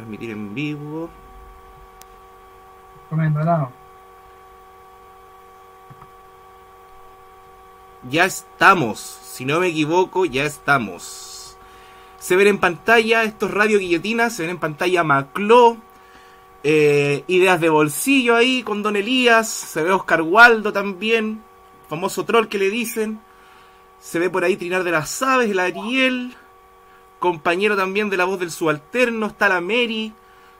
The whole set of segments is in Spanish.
Transmitir en vivo. Ya estamos, si no me equivoco, ya estamos. Se ven en pantalla estos radio guillotinas, se ven en pantalla Macló, eh, ideas de bolsillo ahí con Don Elías, se ve Oscar Waldo también, famoso troll que le dicen. Se ve por ahí Trinar de las Aves, el Ariel, compañero también de la voz del subalterno, está la Mary.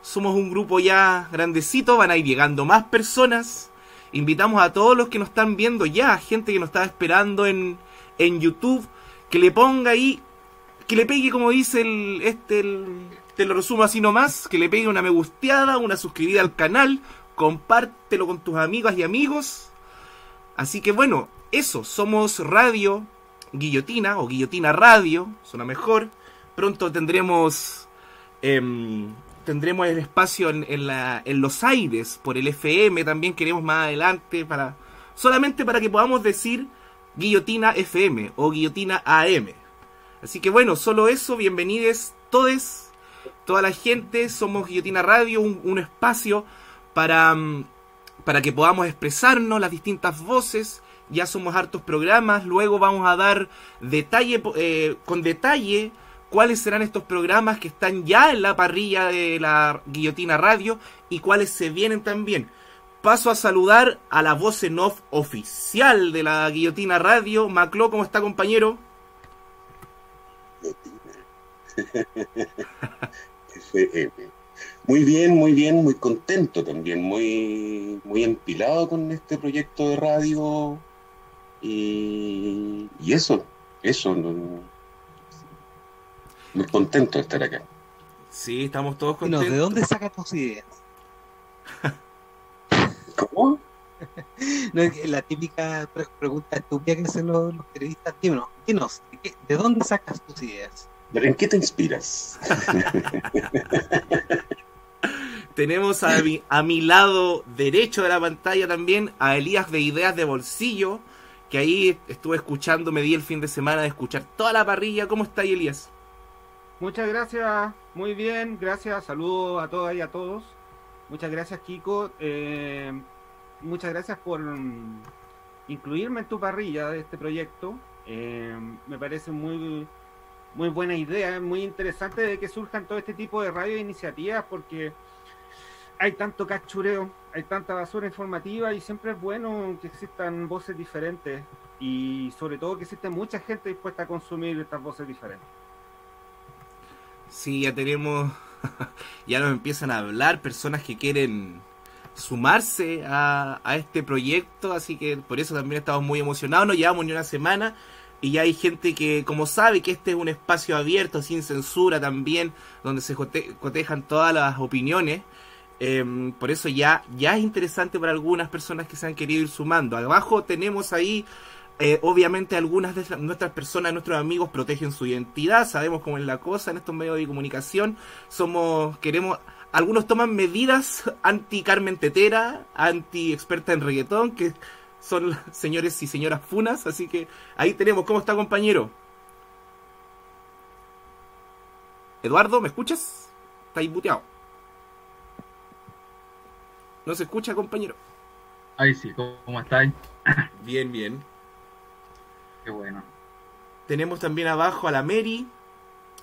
Somos un grupo ya grandecito, van a ir llegando más personas. Invitamos a todos los que nos están viendo ya, gente que nos está esperando en, en YouTube, que le ponga ahí, que le pegue como dice el, este, te lo resumo así nomás, que le pegue una me gusteada, una suscribida al canal, compártelo con tus amigas y amigos. Así que bueno, eso, somos Radio Guillotina o Guillotina Radio, suena mejor. Pronto tendremos em, tendremos el espacio en, la, en los aires por el FM también queremos más adelante para solamente para que podamos decir guillotina FM o guillotina AM. Así que bueno, solo eso, bienvenidos todos, toda la gente, somos Guillotina Radio, un, espacio para, mm, para que podamos expresarnos las distintas voces. Ya somos hartos programas, luego vamos a dar detalle eh, con detalle cuáles serán estos programas que están ya en la parrilla de la Guillotina Radio y cuáles se vienen también. Paso a saludar a la voz en off oficial de la Guillotina Radio. Maclo, ¿cómo está, compañero? Muy bien, muy bien, muy contento también, muy, muy empilado con este proyecto de radio y, y eso, eso, muy contento de estar acá. Sí, estamos todos contentos. ¿De dónde sacas tus ideas? ¿Cómo? la típica pregunta estúpida que hacen los, periodistas. Dinos, dinos ¿de, dónde sacas tus ideas? ¿En qué te inspiras? Tenemos a mi, a mi lado derecho de la pantalla también a Elías de Ideas de Bolsillo, que ahí estuve escuchando, me di el fin de semana de escuchar toda la parrilla. ¿Cómo está ahí, Elías? Muchas gracias, muy bien, gracias, saludos a todas y a todos. Muchas gracias, Kiko. Eh, muchas gracias por mm, incluirme en tu parrilla de este proyecto. Eh, me parece muy, muy buena idea, muy interesante de que surjan todo este tipo de radio iniciativas porque hay tanto cachureo, hay tanta basura informativa y siempre es bueno que existan voces diferentes y sobre todo que existe mucha gente dispuesta a consumir estas voces diferentes. Sí, ya tenemos, ya nos empiezan a hablar personas que quieren sumarse a, este proyecto, así que por eso también estamos muy emocionados, no llevamos ni una semana y ya hay gente que como sabe que este es un espacio abierto, sin censura también, donde se cotejan todas las opiniones, em, por eso ya, ya es interesante para algunas personas que se han querido ir sumando. Abajo tenemos ahí eh, obviamente algunas de nuestras personas, nuestros amigos protegen su identidad, sabemos cómo es la cosa en estos medios de comunicación, somos, queremos, algunos toman medidas anti Carmen Tetera, anti experta en reggaetón, que son señores y señoras funas, así que ahí tenemos, ¿cómo está compañero? Eduardo, ¿me escuchas? Está ahí buteado. ¿No se escucha, compañero? Ahí sí, ¿cómo estáis? Bien, bien. Qué bueno. Tenemos también abajo a la Mary,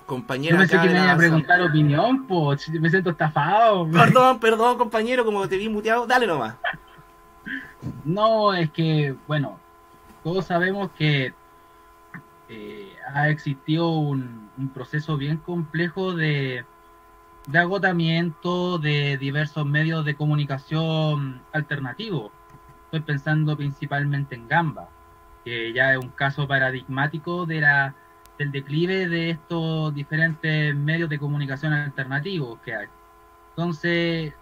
compañera. No pensé que me iba a preguntar opinión, pues me siento estafado. Perdón, perdón, compañero, como te vi muteado, dale nomás. No, es que, bueno, todos sabemos que eh, ha existido un, proceso bien complejo de, de agotamiento de diversos medios de comunicación alternativos. Estoy pensando principalmente en Gamba que ya es un caso paradigmático de la, del declive de estos diferentes medios de comunicación alternativos que hay. Entonces,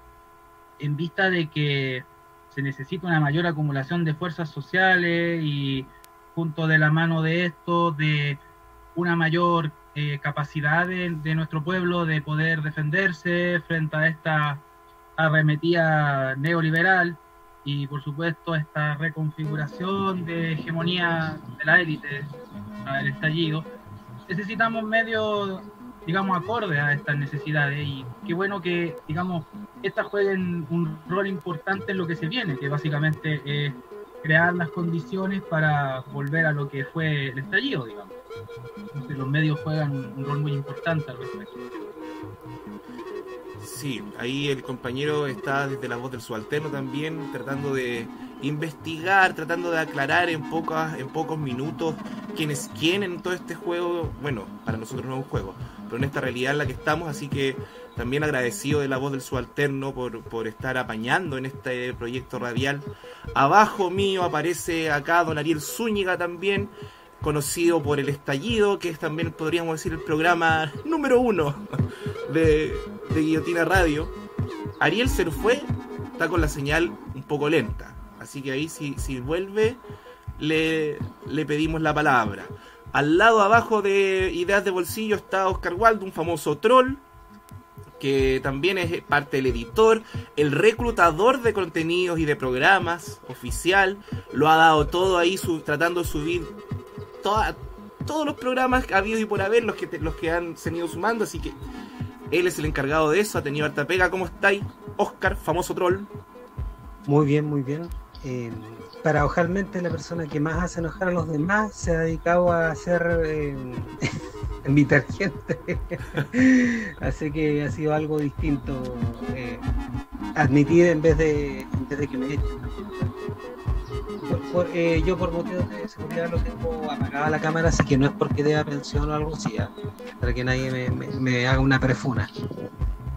en vista de que se necesita una mayor acumulación de fuerzas sociales y junto de la mano de esto, de una mayor eh, capacidad de, de, nuestro pueblo de poder defenderse frente a esta arremetida neoliberal, y por supuesto esta reconfiguración de hegemonía de la élite, el estallido, necesitamos medios digamos, acorde a estas necesidades y qué bueno que, digamos, estas jueguen un rol importante en lo que se viene, que básicamente es crear las condiciones para volver a lo que fue el estallido, digamos. Entonces los medios juegan un, rol muy importante al respecto. Sí, ahí el compañero está desde la voz del subalterno también tratando de investigar, tratando de aclarar en pocas, en pocos minutos quién es quién en todo este juego. Bueno, para nosotros no es un juego, pero en esta realidad en la que estamos, así que también agradecido de la voz del subalterno por, por estar apañando en este proyecto radial. Abajo mío aparece acá don Ariel Zúñiga también, conocido por El Estallido, que es también, podríamos decir, el programa número uno de, Guillotina Radio. Ariel se fue, está con la señal un poco lenta. Así que ahí si, si vuelve, le, le pedimos la palabra. Al lado abajo de Ideas de Bolsillo está Oscar Waldo, un famoso troll, que también es parte del editor, el reclutador de contenidos y de programas oficial, lo ha dado todo ahí tratando de subir todos los programas habidos y por haber, los que, los que han venido sumando, así que él es el encargado de eso, ha tenido harta pega. ¿Cómo estáis, Oscar, famoso troll? Muy bien, muy bien. Eh, paradojalmente la persona que más hace enojar a los demás se ha dedicado a hacer eh, invitar gente. Así que ha sido algo distinto eh, admitir en vez de, en vez de que me echen. Eh, yo por motivos de seguridad lo tengo apagada la cámara, así que no es porque dé pensión o algo así, para que nadie me, haga una prefuna.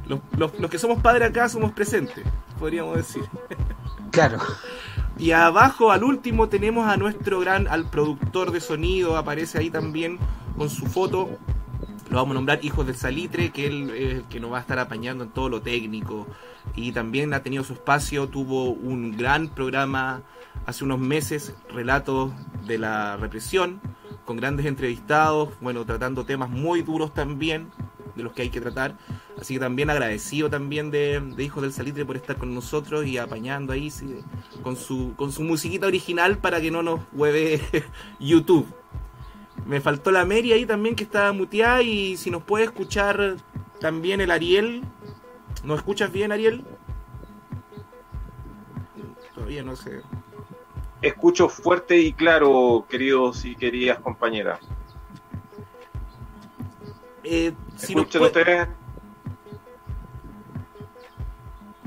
Los, los, que somos padres acá somos presentes, podríamos decir. Claro. Y abajo, al último, tenemos a nuestro gran, al productor de sonido, aparece ahí también con su foto. Lo vamos a nombrar Hijos del Salitre, que él es el que nos va a estar apañando en todo lo técnico. Y también ha tenido su espacio, tuvo un gran programa hace unos meses, Relatos de la Represión, con grandes entrevistados, bueno, tratando temas muy duros también, de los que hay que tratar. Así que también agradecido también de, Hijos del Salitre por estar con nosotros y apañando ahí con, su, con su musiquita original para que no nos hueve YouTube. Me faltó la Mary ahí también que estaba muteada y si nos puede escuchar también el Ariel. ¿Nos escuchas bien, Ariel? Todavía no sé. Escucho fuerte y claro, queridos y queridas compañeras. Eh, si ustedes?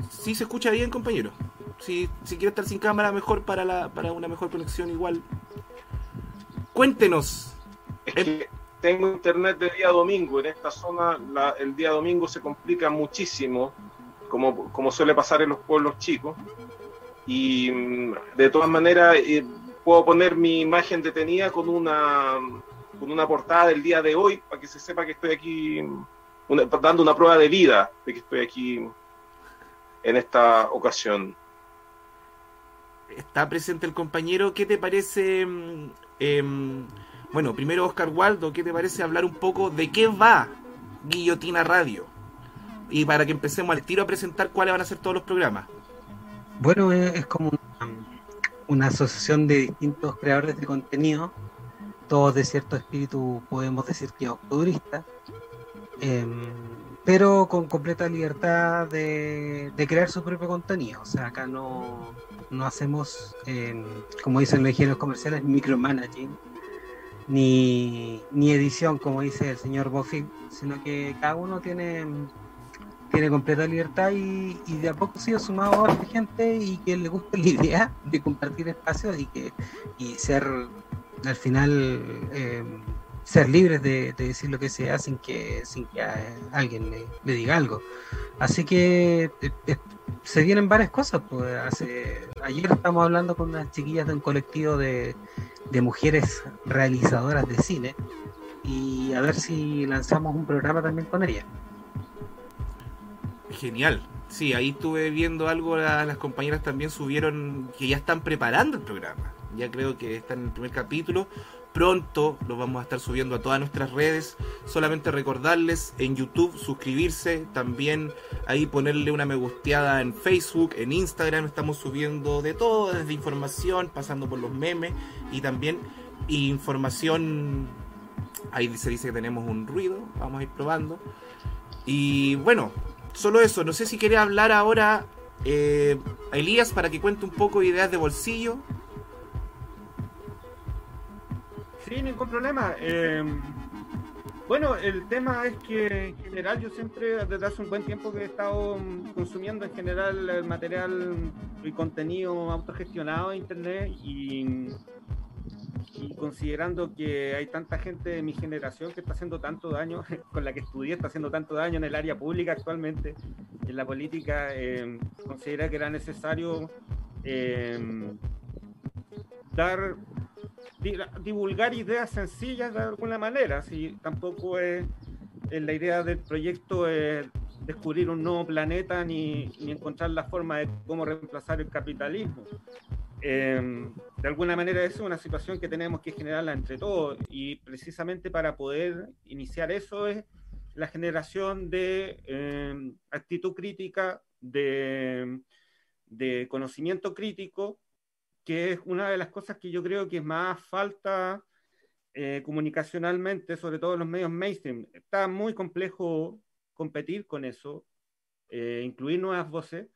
Sí, se escucha bien, compañero. Si, si quiere estar sin cámara, mejor para, la, para una mejor conexión igual. Cuéntenos, tengo internet de día domingo. En esta zona el día domingo se complica muchísimo, como, como suele pasar en los pueblos chicos. Y mm, de todas maneras eh, puedo poner mi imagen detenida con una, con una portada del día de hoy para que se sepa que estoy aquí dando una prueba de vida de que estoy aquí en esta ocasión. Está presente el compañero. ¿Qué te parece? Mm, em, bueno, primero Oscar Waldo, ¿qué te parece hablar un poco de qué va Guillotina Radio? Y para que empecemos al tiro a presentar cuáles van a ser todos los programas. Bueno, es como una, asociación de distintos creadores de contenido, todos de cierto espíritu, podemos decir que octobristas, em, pero con completa libertad de, crear su propio contenido. O sea, acá no, no hacemos, em, como dicen los ingenieros comerciales, micromanaging ni, ni edición, como dice el señor Buffy, sino que cada uno tiene, tiene completa libertad y, de a poco ha sumado a gente y que le gusta la idea de compartir espacios y que y ser al final eh, ser libres de, decir lo que sea sin que sin que alguien le, diga algo así que eh, eh, se vienen varias cosas pues hace ayer estamos hablando con unas chiquillas de un colectivo de de mujeres realizadoras de cine y a ver si lanzamos un programa también con ella. Genial. Sí, ahí estuve viendo algo, las compañeras también subieron que ya están preparando el programa. Ya creo que está en el primer capítulo. Pronto lo vamos a estar subiendo a todas nuestras redes. Solamente recordarles en YouTube suscribirse, también ahí ponerle una me gusteada en Facebook, en Instagram. Estamos subiendo de todo, desde información, pasando por los memes y también información Ahí se dice que tenemos un ruido, vamos a ir probando. Y bueno, solo eso, no sé si quería hablar ahora eh, a Elías para que cuente un poco ideas de bolsillo. Sí, ningún problema. Eh, bueno, el tema es que en general yo siempre, desde hace un buen tiempo que he estado consumiendo en general el material y contenido autogestionado en Internet y, y considerando que hay tanta gente de mi generación que está haciendo tanto daño, con la que estudié, está haciendo tanto daño en el área pública actualmente, en la política, eh, considera que era necesario eh, dar divulgar ideas sencillas de alguna manera. Si tampoco es, la idea del proyecto es descubrir un nuevo planeta ni, ni encontrar la forma de cómo reemplazar el capitalismo. Em, de alguna manera es una situación que tenemos que generarla entre todos y precisamente para poder iniciar eso es la generación de em, actitud crítica, de, de conocimiento crítico que es una de las cosas que yo creo que más falta eh, comunicacionalmente, sobre todo en los medios mainstream. Está muy complejo competir con eso, eh, incluir nuevas voces,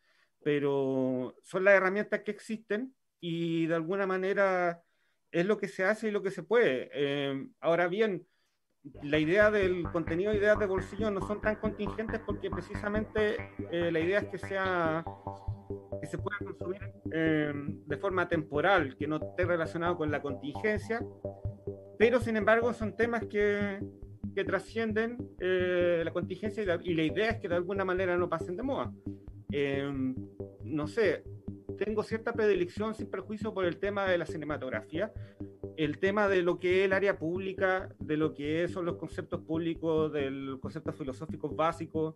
pero son las herramientas que existen y de alguna manera es lo que se hace y lo que se puede. Eh, ahora bien, la idea del contenido de ideas de bolsillo no son tan contingentes porque precisamente la idea es que sea que se pueda consumir eh, de forma temporal, que no esté relacionado con la contingencia, pero sin embargo son temas que, que trascienden eh, la contingencia y la, idea es que de alguna manera no pasen de moda. Eh, no sé, tengo cierta predilección sin perjuicio por el tema de la cinematografía, el tema de lo que es el área pública, de lo que son los conceptos públicos, de los conceptos filosóficos básicos,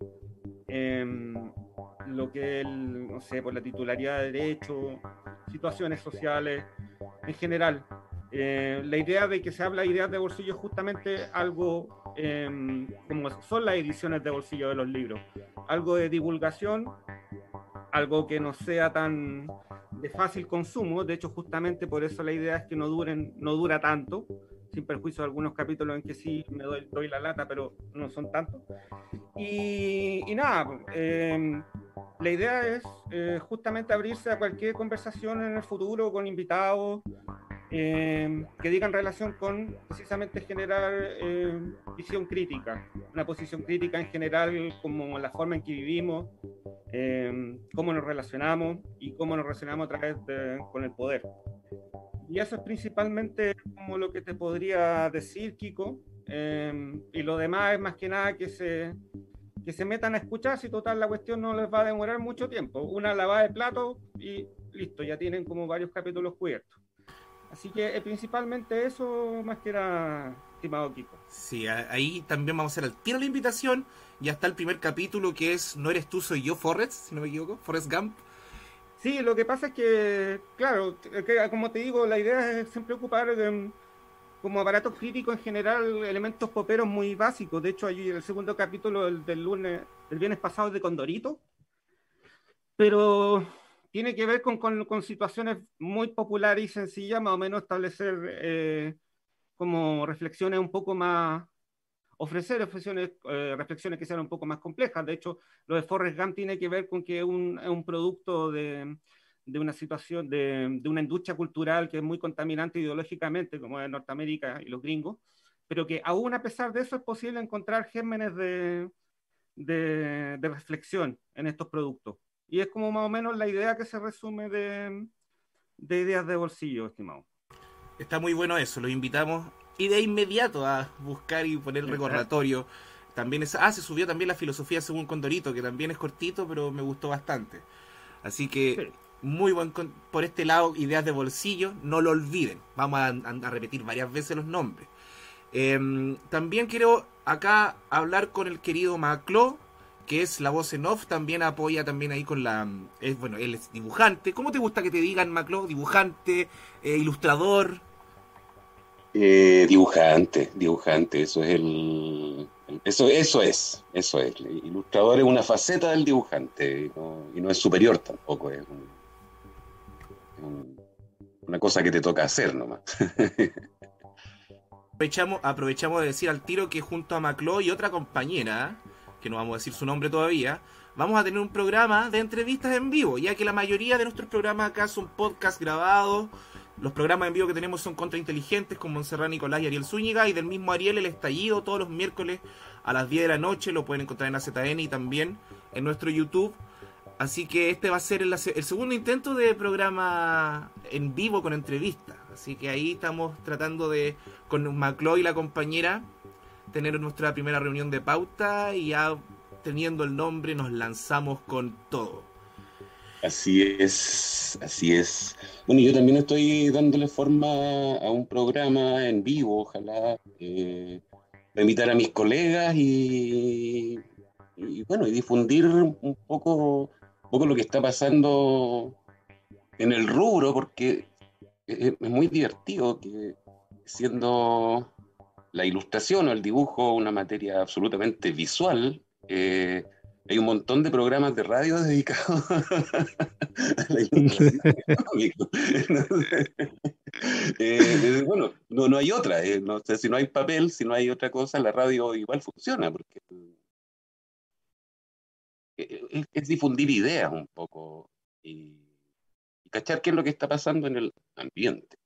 lo que el, no sé, por la titularidad de derecho, situaciones sociales en general. Eh, la idea de que se habla de ideas de bolsillo es justamente algo em, como son las ediciones de bolsillo de los libros, algo de divulgación, algo que no sea tan de fácil consumo, de hecho justamente por eso la idea es que no duren, no dura tanto, sin perjuicio de algunos capítulos en que sí me doy, la lata, pero no son tantos. Y, y nada, eh, la idea es eh, justamente abrirse a cualquier conversación en el futuro con invitados eh, que digan relación con precisamente generar eh, visión crítica, una posición crítica en general como la forma en que vivimos, cómo nos relacionamos y cómo nos relacionamos a través de, con el poder. Y eso es principalmente como lo que te podría decir, Kiko. y lo demás es más que nada que se que se metan a escuchar, si total la cuestión no les va a demorar mucho tiempo. Una lavada de plato y listo, ya tienen como varios capítulos cubiertos. Así que eh, principalmente eso más que era, estimado Kiko. Sí, ahí también vamos a hacer al tiro la invitación. Ya está el primer capítulo que es No eres tú, soy yo, Forrest, si no me equivoco, Forrest Gump. Sí, lo que pasa es que, claro, que, como te digo, la idea es siempre ocupar em, como aparato crítico en general elementos poperos muy básicos. De hecho, hay el segundo capítulo del, lunes, el viernes pasado de Condorito. Pero tiene que ver con, con, situaciones muy populares y sencillas, más o menos establecer eh, como reflexiones un poco más, ofrecer reflexiones, eh, reflexiones que sean un poco más complejas. De hecho, lo de Forrest Gump tiene que ver con que es un, un producto de, de una situación, de, de, una industria cultural que es muy contaminante ideológicamente, como es Norteamérica y los gringos, pero que aún a pesar de eso es posible encontrar gérmenes de, de, de reflexión en estos productos. Y es como más o menos la idea que se resume de, de ideas de bolsillo, estimado. Está muy bueno eso, los invitamos y de inmediato a buscar y poner el recordatorio. También es, ah, se subió también la filosofía según Condorito, que también es cortito, pero me gustó bastante. Así que muy buen por este lado, ideas de bolsillo, no lo olviden. Vamos a, repetir varias veces los nombres. Em, también quiero acá hablar con el querido Maclo, que es la voz en off, también apoya también ahí con la... Es, bueno, él es dibujante. ¿Cómo te gusta que te digan Maclo? ¿Dibujante? Eh, ¿Ilustrador? Eh, dibujante, dibujante, eso es el... Eso, eso es, eso es. El ilustrador es una faceta del dibujante y no, y no es superior tampoco, es un una cosa que te toca hacer nomás. aprovechamos, aprovechamos de decir al tiro que junto a Maclo y otra compañera, que no vamos a decir su nombre todavía, vamos a tener un programa de entrevistas en vivo, ya que la mayoría de nuestros programas acá son podcast grabados. Los programas en vivo que tenemos son contrainteligentes con Montserrat Nicolás y Ariel Zúñiga y del mismo Ariel el estallido todos los miércoles a las 10 de la noche, lo pueden encontrar en AZN y también en nuestro YouTube. Así que este va a ser el, segundo intento de programa en vivo con entrevistas. Así que ahí estamos tratando de, con Maclo y la compañera, tener nuestra primera reunión de pauta y ya teniendo el nombre nos lanzamos con todo. Así es, así es. Bueno, yo también estoy dándole forma a un programa en vivo, ojalá eh, invitar a mis colegas y, bueno, y difundir un poco, un poco lo que está pasando en el rubro, porque es, es muy divertido que siendo la ilustración o el dibujo una materia absolutamente visual, eh, hay un montón de programas de radio dedicados a la eh, bueno, no, no hay otra. Eh, no si no hay papel, si no hay otra cosa, la radio igual funciona, porque es, es difundir ideas un poco y, y cachar qué es lo que está pasando en el ambiente.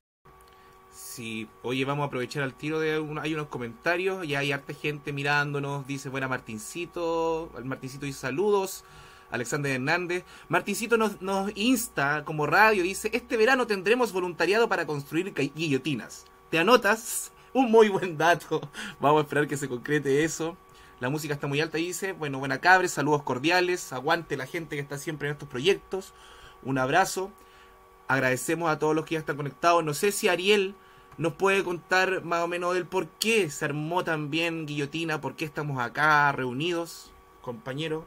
Sí, oye, vamos a aprovechar al tiro de un, hay unos comentarios, ya hay harta gente mirándonos, dice buena Martincito, Martincito dice saludos, Alexander Hernández, Martincito nos, nos insta como radio, dice, este verano tendremos voluntariado para construir guillotinas, ¿te anotas? Un muy buen dato, vamos a esperar que se concrete eso. La música está muy alta, dice, bueno, buena cabre, saludos cordiales, aguante la gente que está siempre en estos proyectos, un abrazo, agradecemos a todos los que ya están conectados, no sé si Ariel nos puede contar más o menos del por qué se armó también Guillotina, por qué estamos acá reunidos, compañero.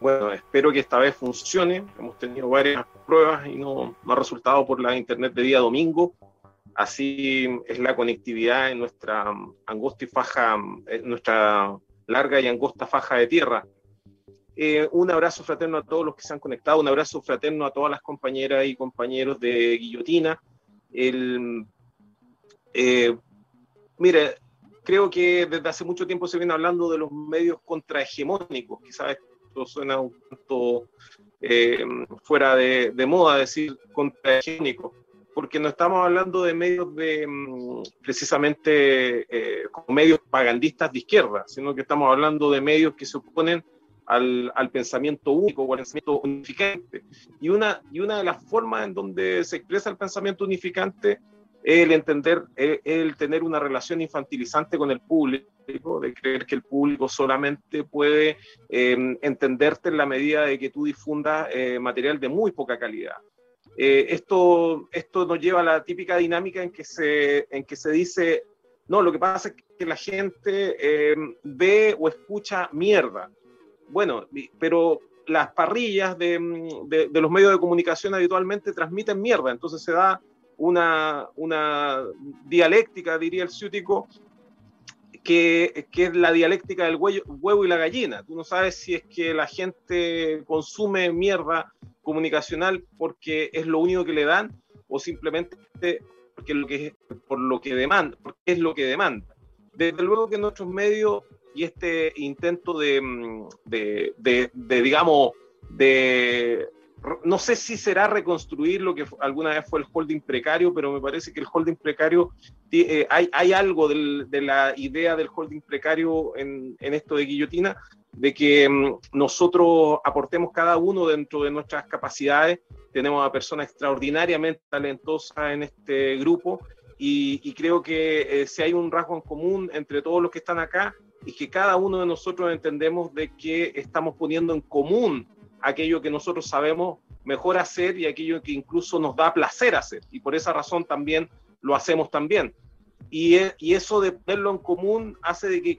Bueno, espero que esta vez funcione. Hemos tenido varias pruebas y no, no ha resultado por la internet de día domingo. Así es la conectividad en nuestra angosta y faja, en nuestra larga y angosta faja de tierra. Eh, un abrazo fraterno a todos los que se han conectado, un abrazo fraterno a todas las compañeras y compañeros de Guillotina. El, eh, mire, creo que desde hace mucho tiempo se viene hablando de los medios contrahegemónicos, quizás esto suena un tanto eh, fuera de, moda decir contrahegemónico, porque no estamos hablando de medios de precisamente eh, medios propagandistas de izquierda, sino que estamos hablando de medios que se oponen al, al, pensamiento único o al pensamiento unificante. Y una, y una de las formas en donde se expresa el pensamiento unificante es el entender, es el tener una relación infantilizante con el público, de creer que el público solamente puede eh, entenderte en la medida de que tú difundas eh, material de muy poca calidad. Eh, esto, esto nos lleva a la típica dinámica en que se, en que se dice, no, lo que pasa es que la gente ve o escucha mierda bueno, pero las parrillas de, de, los medios de comunicación habitualmente transmiten mierda, entonces se da una, dialéctica, diría el ciútico, que, es la dialéctica del huevo, y la gallina. Tú no sabes si es que la gente consume mierda comunicacional porque es lo único que le dan o simplemente porque lo por lo que demanda, porque es lo que demanda. Desde luego que nuestros medios y este intento de, de, de, de, digamos, de, no sé si será reconstruir lo que alguna vez fue el holding precario, pero me parece que el holding precario, eh, hay, hay algo del, de la idea del holding precario en, en esto de guillotina, de que um, nosotros aportemos cada uno dentro de nuestras capacidades. Tenemos a personas extraordinariamente talentosas en este grupo y, y creo que eh, si hay un rasgo en común entre todos los que están acá, y que cada uno de nosotros entendemos de que estamos poniendo en común aquello que nosotros sabemos mejor hacer y aquello que incluso nos da placer hacer. Y por esa razón también lo hacemos también. Y, y eso de ponerlo en común hace de que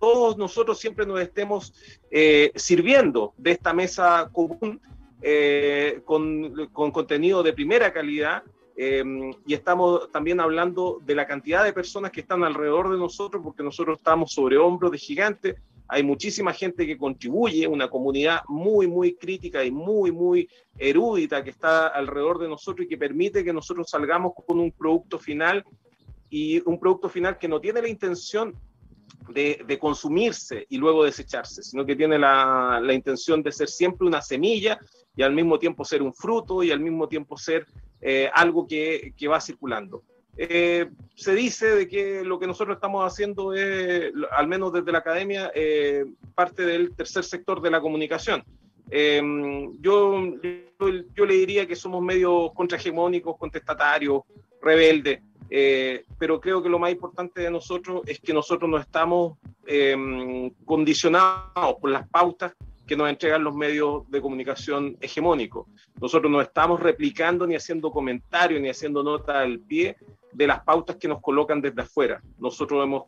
todos nosotros siempre nos estemos eh, sirviendo de esta mesa común eh, con, con contenido de primera calidad eh, y estamos también hablando de la cantidad de personas que están alrededor de nosotros, porque nosotros estamos sobre hombros de gigantes. Hay muchísima gente que contribuye, una comunidad muy, muy crítica y muy, muy erudita que está alrededor de nosotros y que permite que nosotros salgamos con un producto final y un producto final que no tiene la intención de, de consumirse y luego desecharse, sino que tiene la, la, intención de ser siempre una semilla y al mismo tiempo ser un fruto y al mismo tiempo ser eh, algo que, que, va circulando. Eh, se dice de que lo que nosotros estamos haciendo es, al menos desde la academia, eh, parte del tercer sector de la comunicación. Eh, yo, yo, yo, le diría que somos medios contrahegemónicos, contestatarios, rebeldes, eh, pero creo que lo más importante de nosotros es que nosotros no estamos eh, condicionados por las pautas que nos entregan los medios de comunicación hegemónicos. Nosotros no estamos replicando ni haciendo comentarios ni haciendo nota al pie de las pautas que nos colocan desde afuera. Nosotros hemos,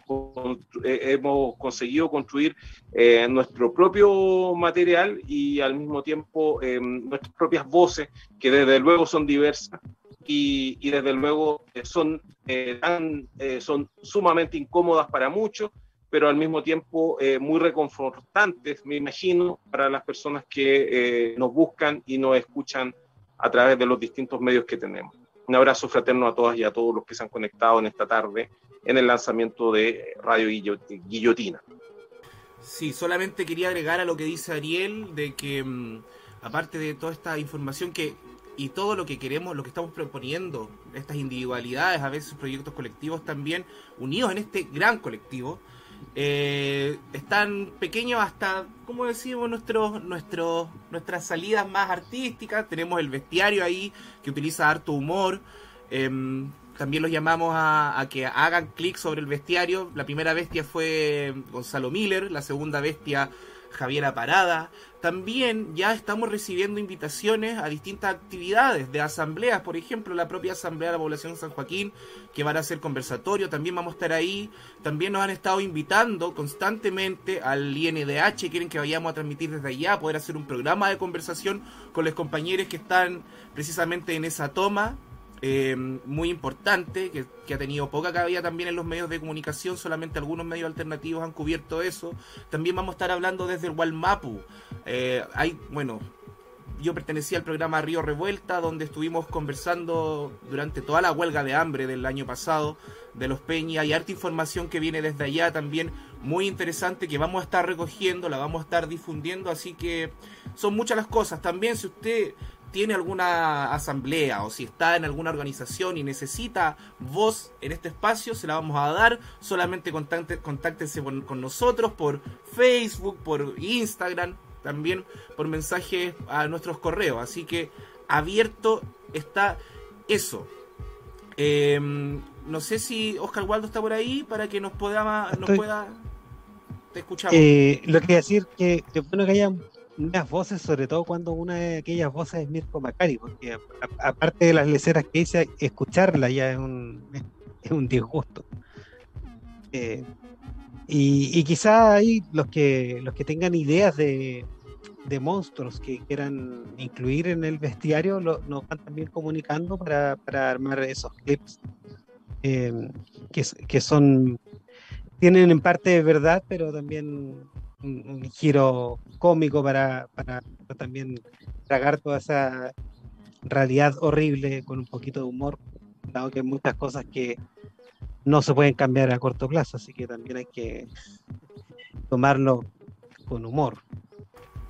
eh, hemos conseguido construir eh, nuestro propio material y al mismo tiempo eh, nuestras propias voces, que desde luego son diversas y, y desde luego son, tan, son sumamente incómodas para muchos, pero al mismo tiempo muy reconfortantes, me imagino, para las personas que nos buscan y nos escuchan a través de los distintos medios que tenemos. Un abrazo fraterno a todas y a todos los que se han conectado en esta tarde en el lanzamiento de Radio Guillotina. Sí, solamente quería agregar a lo que dice Ariel de que mm, aparte de toda esta información que y todo lo que queremos, lo que estamos proponiendo, estas individualidades, a veces proyectos colectivos también, unidos en este gran colectivo, eh, están pequeños hasta, como decimos, nuestros, nuestros, nuestras salidas más artísticas. Tenemos el bestiario ahí que utiliza harto humor. Eh, también los llamamos a, a que hagan clic sobre el bestiario. La primera bestia fue Gonzalo Miller, la segunda bestia Javiera Parada. También ya estamos recibiendo invitaciones a distintas actividades de asambleas, por ejemplo, la propia Asamblea de la Población San Joaquín, que van a hacer conversatorio, también vamos a estar ahí. También nos han estado invitando constantemente al INDH, quieren que vayamos a transmitir desde allá, poder hacer un programa de conversación con los compañeros que están precisamente en esa toma eh, muy importante, que, ha tenido poca cabida también en los medios de comunicación, solamente algunos medios alternativos han cubierto eso. También vamos a estar hablando desde el Walmapu. Eh, hay, bueno, yo pertenecía al programa Río Revuelta, donde estuvimos conversando durante toda la huelga de hambre del año pasado de los Peña. Hay harta información que viene desde allá también, muy interesante, que vamos a estar recogiendo, la vamos a estar difundiendo, así que son muchas las cosas. También si usted tiene alguna asamblea o si está en alguna organización y necesita voz en este espacio, se la vamos a dar. Solamente contáctense, contáctense con, con, nosotros por Facebook, por Instagram, también por mensaje a nuestros correos. Así que abierto está eso. Eh, no sé si Oscar Waldo está por ahí para que nos, pueda, nos pueda... Te escuchamos. Eh, lo que decir que, que bueno que haya unas voces, sobre todo cuando una de aquellas voces es Mirko Macari, porque aparte de las leceras que dice, escucharla ya es un, es un disgusto. Eh, y, y, quizá hay los que los que tengan ideas de, de monstruos que quieran incluir en el bestiario, lo, nos van también comunicando para, para armar esos clips eh, que, que son tienen en parte verdad, pero también un, un giro cómico para, para, también tragar toda esa realidad horrible con un poquito de humor, dado que hay muchas cosas que no se pueden cambiar a corto plazo, así que también hay que tomarlo con humor.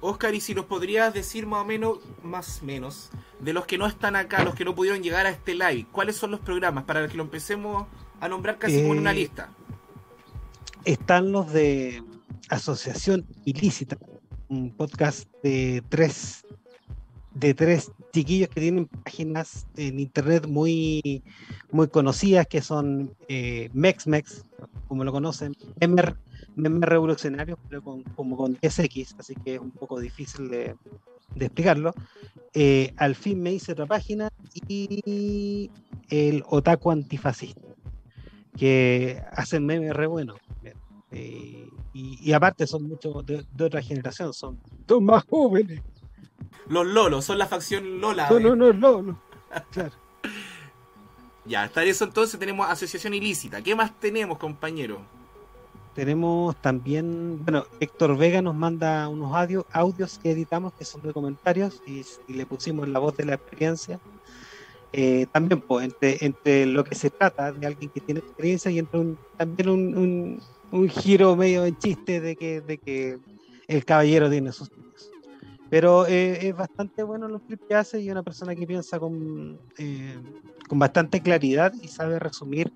Oscar, y si nos podrías decir más o menos, más menos, de los que no están acá, los que no pudieron llegar a este live, ¿cuáles son los programas para que lo empecemos a nombrar casi eh, con una lista? Están los de Asociación Ilícita, un podcast de tres de tres chiquillos que tienen páginas en internet muy muy conocidas que son eh, MexMex, como lo conocen, Memer, Memer Revolucionarios, pero con, como con SX, así que es un poco difícil de, de explicarlo. Eh, al fin me hice otra página y el Otaku Antifascista, que hacen memes re buenos. Eh, y, y, aparte son muchos de, de, otra generación, son, son más jóvenes. Los Lolos, son la facción Lola. No, no, no, Lolo. Claro. ya, hasta eso entonces tenemos asociación ilícita. ¿Qué más tenemos, compañero? Tenemos también, bueno, Héctor Vega nos manda unos audio, audios que editamos que son de comentarios y, y le pusimos la voz de la experiencia. eh, también pues, entre, entre lo que se trata de alguien que tiene experiencia y entre un, también un, un, un giro medio en chiste de que, de que el caballero tiene sus niños. Pero eh, es bastante bueno los clips que hace y una persona que piensa con, eh, con bastante claridad y sabe resumir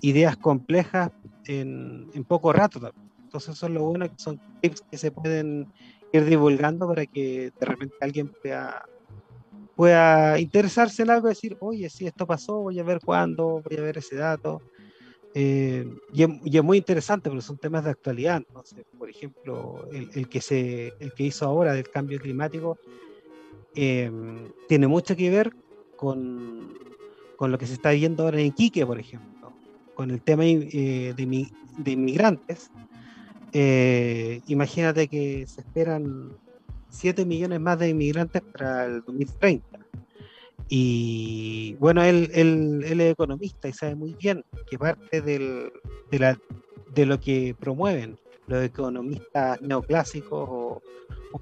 ideas complejas en, en poco rato también. Entonces eso es lo bueno, que son clips que se pueden ir divulgando para que de repente alguien pueda, pueda interesarse en algo y decir, oye, si esto pasó, voy a ver cuándo, voy a ver ese dato. Eh, y, es, muy interesante porque son temas de actualidad. Por ejemplo, el, el, que se, el que hizo ahora del cambio climático eh, tiene mucho que ver con, con, lo que se está viendo ahora en Iquique, por ejemplo, con el tema eh, de, de, inmigrantes. Eh, imagínate que se esperan 7 millones más de inmigrantes para el 2030. Y bueno, él, él, es economista y sabe muy bien que parte de, la, de, lo que promueven los economistas neoclásicos o,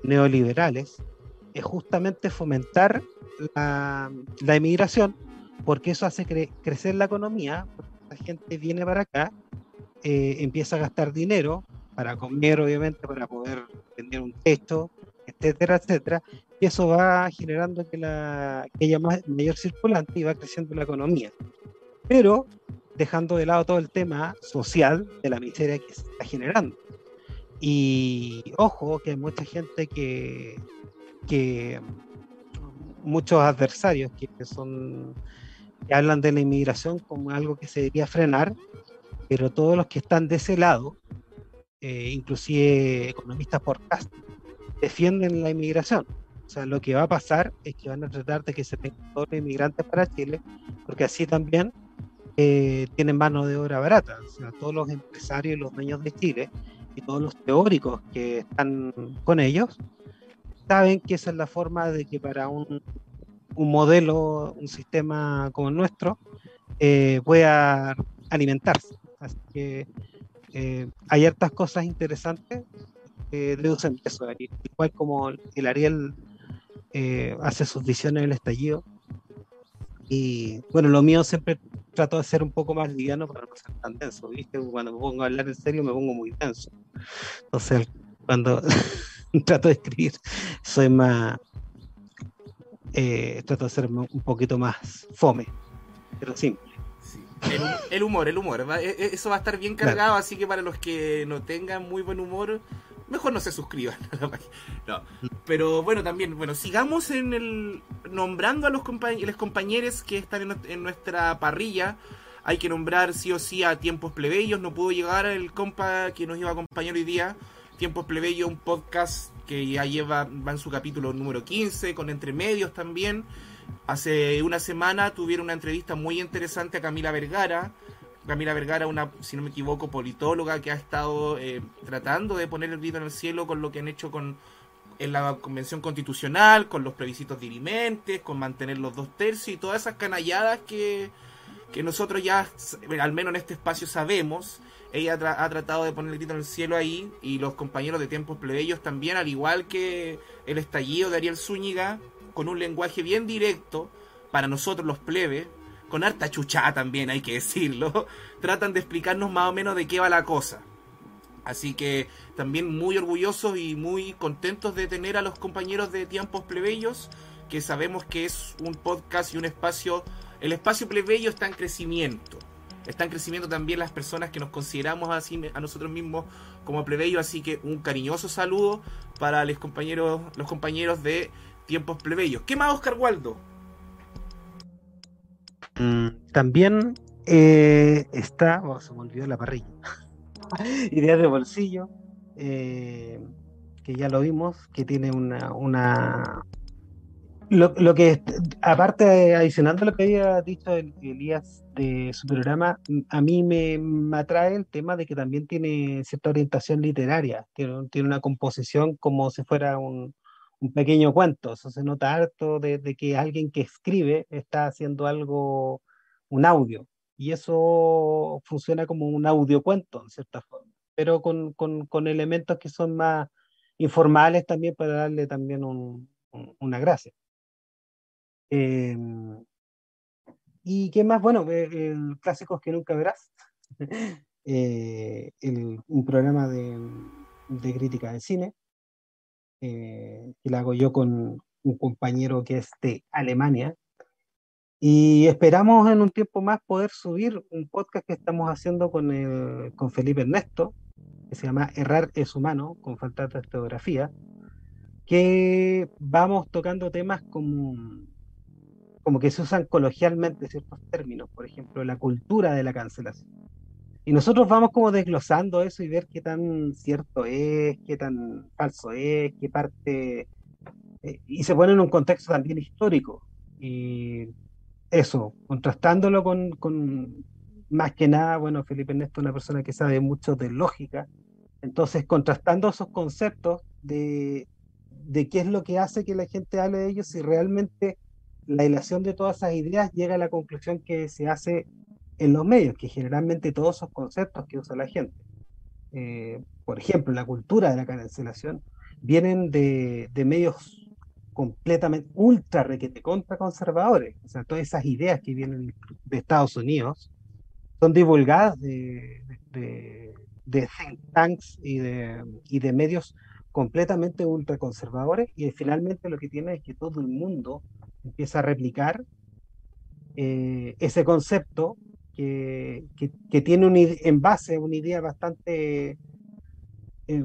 neoliberales es justamente fomentar la, la, inmigración, porque eso hace cre crecer la economía, porque la gente viene para acá, eh, empieza a gastar dinero para comer, obviamente, para poder tener un techo, etcétera, etcétera, y eso va generando que, la, que haya más, mayor circulante y va creciendo la economía. Pero dejando de lado todo el tema social de la miseria que se está generando. Y ojo, que hay mucha gente que, que muchos adversarios que, que son que hablan de la inmigración como algo que se debería frenar, pero todos los que están de ese lado, eh, inclusive economistas por cast, defienden la inmigración. O sea, lo que va a pasar es que van a tratar de que se tengan todos los inmigrantes para Chile, porque así también eh, tienen mano de obra barata. O sea, todos los empresarios y los dueños de Chile y todos los teóricos que están con ellos saben que esa es la forma de que para un, un modelo, un sistema como el nuestro, eh, pueda alimentarse. Así que eh, hay hartas cosas interesantes eh, deducen eso, igual como el Ariel eh, hace sus visiones del estallido. Y bueno, lo mío siempre trato de ser un poco más liviano para no ser tan denso, ¿viste? Cuando me pongo a hablar en serio me pongo muy denso. Entonces, cuando trato de escribir, soy más. Eh, trato de ser un poquito más fome, pero simple. Sí. El, el, humor, el humor. ¿va? Eso va a estar bien cargado, claro. así que para los que no tengan muy buen humor, mejor no se suscriban a la página. No. Pero bueno, también, bueno, sigamos en el nombrando a los, compañ los compañeros que están en, nuestra parrilla. Hay que nombrar sí o sí a Tiempos Plebeyos. No pudo llegar el compa que nos iba a acompañar hoy día. Tiempos Plebeyos, un podcast que ya lleva, va en su capítulo número 15, con entremedios también. Hace una semana tuvieron una entrevista muy interesante a Camila Vergara, Camila Vergara, una, si no me equivoco, politóloga que ha estado eh, tratando de poner el grito en el cielo con lo que han hecho con en la convención constitucional, con los plebiscitos dirimentes, con mantener los dos tercios y todas esas canalladas que, que nosotros ya, al menos en este espacio, sabemos. Ella ha tratado de poner el grito en el cielo ahí y los compañeros de tiempos plebeyos también, al igual que el estallido de Ariel Zúñiga, con un lenguaje bien directo para nosotros los plebes, con harta chuchada también, hay que decirlo, tratan de explicarnos más o menos de qué va la cosa. Así que también muy orgullosos y muy contentos de tener a los compañeros de Tiempos Plebeyos, que sabemos que es un podcast y un espacio, el espacio plebeyo está en crecimiento. Está en crecimiento también las personas que nos consideramos así a nosotros mismos como plebeyos, así que un cariñoso saludo para los compañeros, los compañeros de Tiempos Plebeyos. ¿Qué más, Oscar Waldo? También eh, está, oh, se me olvidó la parrilla, Ideas de Bolsillo, eh, que ya lo vimos, que tiene una... una... Lo, lo que, aparte, adicionando lo que había dicho el, Elías de su programa, a mí me, me, atrae el tema de que también tiene cierta orientación literaria, tiene, tiene una composición como si fuera un, un pequeño cuento, eso se nota harto de, que alguien que escribe está haciendo algo, un audio, y eso funciona como un audiocuento, en cierta forma, pero con, con, con elementos que son más informales también para darle también un, un, una gracia. Eh, y qué más, bueno, eh, Clásicos que nunca verás, eh, un programa de, de, crítica de cine, eh, que lo hago yo con un compañero que es de Alemania, y esperamos en un tiempo más poder subir un podcast que estamos haciendo con, el, con Felipe Ernesto, que se llama Errar es humano, con falta de ortografía, que vamos tocando temas como, como que se usan coloquialmente ciertos términos, por ejemplo, la cultura de la cancelación. Y nosotros vamos como desglosando eso y ver qué tan cierto es, qué tan falso es, qué parte... Eh, y se pone en un contexto también histórico. Y eso, contrastándolo con, con, más que nada, bueno, Felipe Ernesto es una persona que sabe mucho de lógica, entonces contrastando esos conceptos de, de qué es lo que hace que la gente hable de ellos, si realmente la ilación de todas esas ideas llega a la conclusión que se hace en los medios, que generalmente todos esos conceptos que usa la gente, eh, por ejemplo, la cultura de la cancelación, vienen de, de medios completamente ultra requete contra conservadores. O sea, todas esas ideas que vienen de Estados Unidos son divulgadas de, de, think tanks y de, y de medios completamente ultraconservadores y finalmente lo que tiene es que todo el mundo empieza a replicar eh, ese concepto que, que, tiene un, en base una idea bastante eh,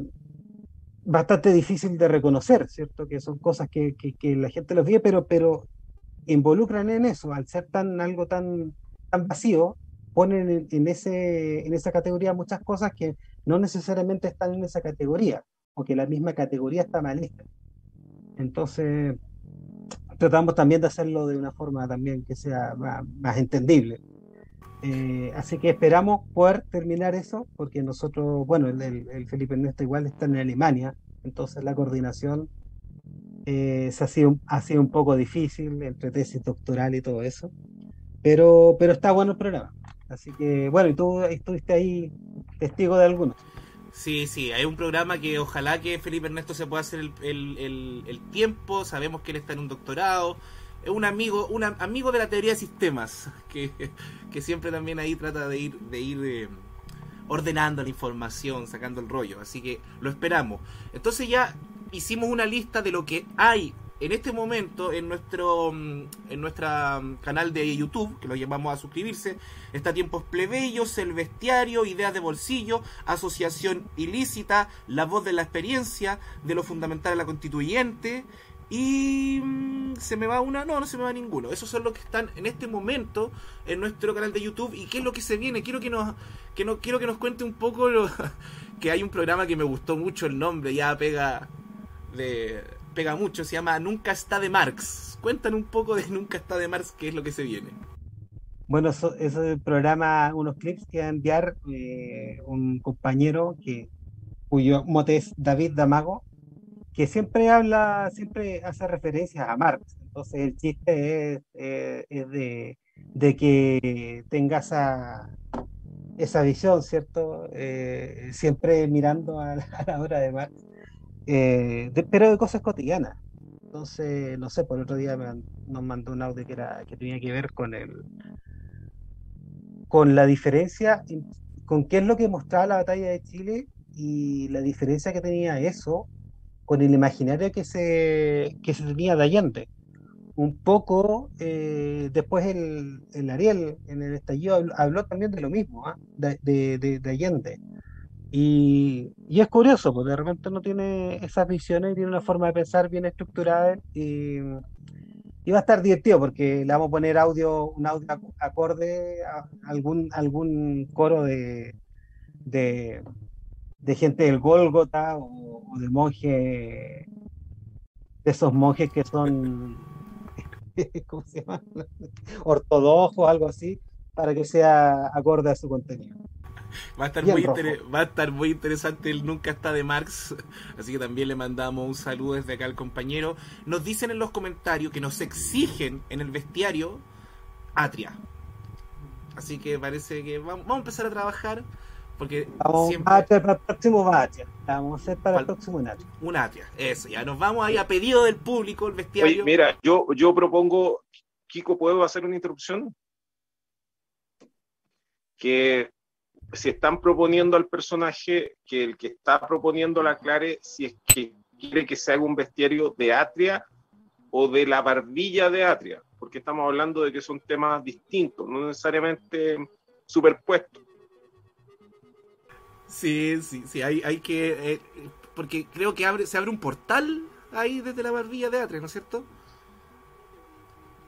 bastante difícil de reconocer, ¿cierto? Que son cosas que, que, la gente los ve, pero, pero involucran en eso, al ser tan algo tan, tan vacío, ponen en, ese, en esa categoría muchas cosas que no necesariamente están en esa categoría, o que la misma categoría está mal hecha. Entonces, tratamos también de hacerlo de una forma también que sea más, entendible. Eh, así que esperamos poder terminar eso, porque nosotros, bueno, el, el, Felipe Ernesto igual está en Alemania, entonces la coordinación eh, se ha sido, ha sido un poco difícil entre tesis doctoral y todo eso, pero, pero está bueno el programa. Así que, bueno, y tú estuviste ahí testigo de algunos. Sí, sí, hay un programa que ojalá que Felipe Ernesto se pueda hacer el, el, el tiempo, sabemos que él está en un doctorado, un amigo, un amigo de la teoría de sistemas, que, que siempre también ahí trata de ir, de ir eh, ordenando la información, sacando el rollo. Así que lo esperamos. Entonces ya hicimos una lista de lo que hay en este momento en nuestro mm, en nuestra mm, canal de YouTube, que lo llamamos a suscribirse, está Tiempos Plebeyos, El Bestiario, Ideas de Bolsillo, Asociación Ilícita, La Voz de la Experiencia, de lo Fundamental de la Constituyente, y mm, se me va una, no, no se me va ninguno. Esos son los que están en este momento en nuestro canal de YouTube. ¿Y qué es lo que se viene? Quiero que nos, que no, quiero que nos cuente un poco que hay un programa que me gustó mucho el nombre, ya pega de pega mucho, se llama Nunca está de Marx. Cuéntanos un poco de Nunca está de Marx, qué es lo que se viene. Bueno, eso, es el programa, unos clips que va a enviar eh, un compañero que cuyo mote es David Damago, que siempre habla, siempre hace referencias a Marx. Entonces el chiste es, eh, de, que tenga esa, esa visión, ¿cierto? Eh, siempre mirando a, la obra de Marx, eh, pero de cosas cotidianas. Entonces, no sé, por otro día nos mandó un audio que, era, que tenía que ver con el con la diferencia, con qué es lo que mostraba la batalla de Chile y la diferencia que tenía eso con el imaginario que se, que se tenía de Allende. Un poco eh, después el, el, Ariel en el estallido habló, también de lo mismo, ¿ah? de, de, de, Allende. Y, y, es curioso, porque de repente no tiene esas visiones, tiene una forma de pensar bien estructurada y, y va a estar divertido porque le vamos a poner audio, un audio acorde a algún, algún coro de, de, de gente del Gólgota o, de monjes, de esos monjes que son, ¿cómo se llama? Ortodoxos, algo así, para que sea acorde a su contenido. Va a, estar muy va a estar muy interesante el Nunca está de Marx, así que también le mandamos un saludo desde acá al compañero. Nos dicen en los comentarios que nos exigen en el bestiario Atria. Así que parece que vamos, vamos a empezar a trabajar porque vamos siempre... a para el próximo Batia. Vamos a hacer para el próximo Natia. Un Atia, eso. Ya nos vamos ahí a pedido del público, el bestiario. mira, yo, yo propongo, Kiko, ¿puedo hacer una interrupción? que si están proponiendo al personaje, que el que está proponiendo la aclare si es que quiere que se haga un bestiario de Atria o de la barbilla de Atria, porque estamos hablando de que son temas distintos, no necesariamente superpuestos. Sí, sí, sí, hay, hay que... Eh, porque creo que abre, se abre un portal ahí desde la barbilla de Atria, ¿no es cierto?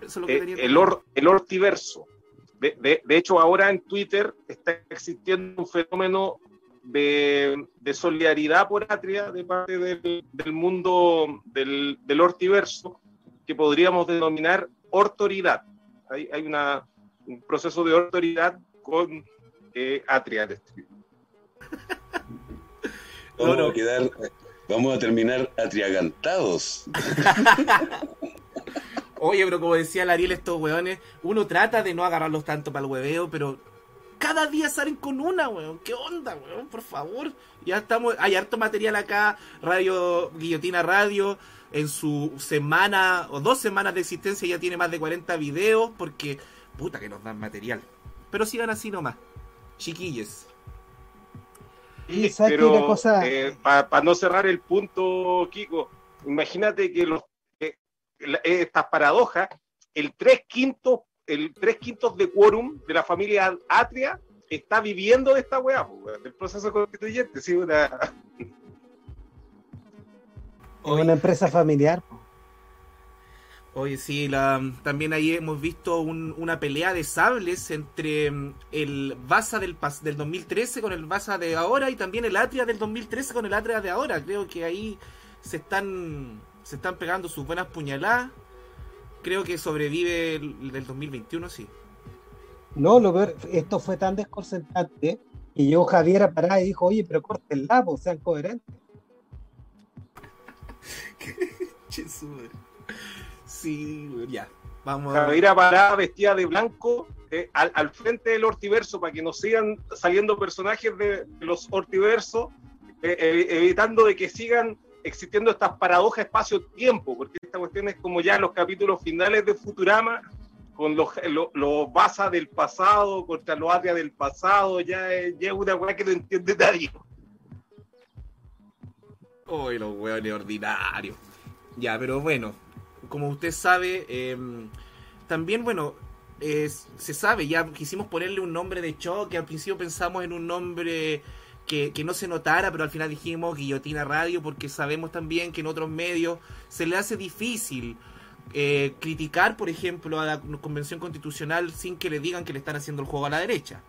Eso es lo que eh, el, or, el ortiverso. De, de, de, hecho, ahora en Twitter está existiendo un fenómeno de, de solidaridad por Atria de parte del, del mundo del, del, ortiverso que podríamos denominar ortoridad. Hay, hay una, un proceso de ortoridad con eh, Atria. Vamos, a quedar, vamos a terminar atriagantados. Oye, pero como decía el Ariel, estos weones, uno trata de no agarrarlos tanto para el hueveo, pero cada día salen con una, weón. ¿Qué onda, weón? Por favor. Ya estamos, hay harto material acá, Radio Guillotina Radio, en su semana o dos semanas de existencia ya tiene más de 40 videos, porque puta que nos dan material. Pero sigan así nomás, chiquilles. Y pero cosa... eh, para no cerrar el punto, Kiko, imagínate que los, eh, estas paradojas, el tres quintos, el tres quintos de quórum de la familia Atria está viviendo de esta weá, del proceso constituyente, sí, una... una empresa familiar. Oye, sí, la, también ahí hemos visto un, una pelea de sables entre mm, el Baza del, del 2013 con el Baza de ahora y también el Atria del 2013 con el Atria de ahora. Creo que ahí se están, se están pegando sus buenas puñaladas. Creo que sobrevive el, del 2021, sí. No, lo ver, esto fue tan desconcertante que yo Javier a parar y dijo, oye, pero el labo, sean coherentes. Qué Sí, ya. Vamos Javiera Parada vestida de blanco eh, al, al, frente del ortiverso para que nos sigan saliendo personajes de, de los ortiversos, eh, eh, evitando de que sigan existiendo estas paradojas espacio-tiempo, porque esta cuestión es como ya los capítulos finales de Futurama, con los, los, los basas del pasado contra los Atria del pasado, ya, ya es una weá que no entiende nadie. Uy, los weones ordinarios. Ya, pero bueno, como usted sabe, eh, también, bueno, se sabe, ya quisimos ponerle un nombre de choque, al principio pensamos en un nombre que, que, no se notara, pero al final dijimos Guillotina Radio, porque sabemos también que en otros medios se le hace difícil eh, criticar, por ejemplo, a la Convención Constitucional sin que le digan que le están haciendo el juego a la derecha.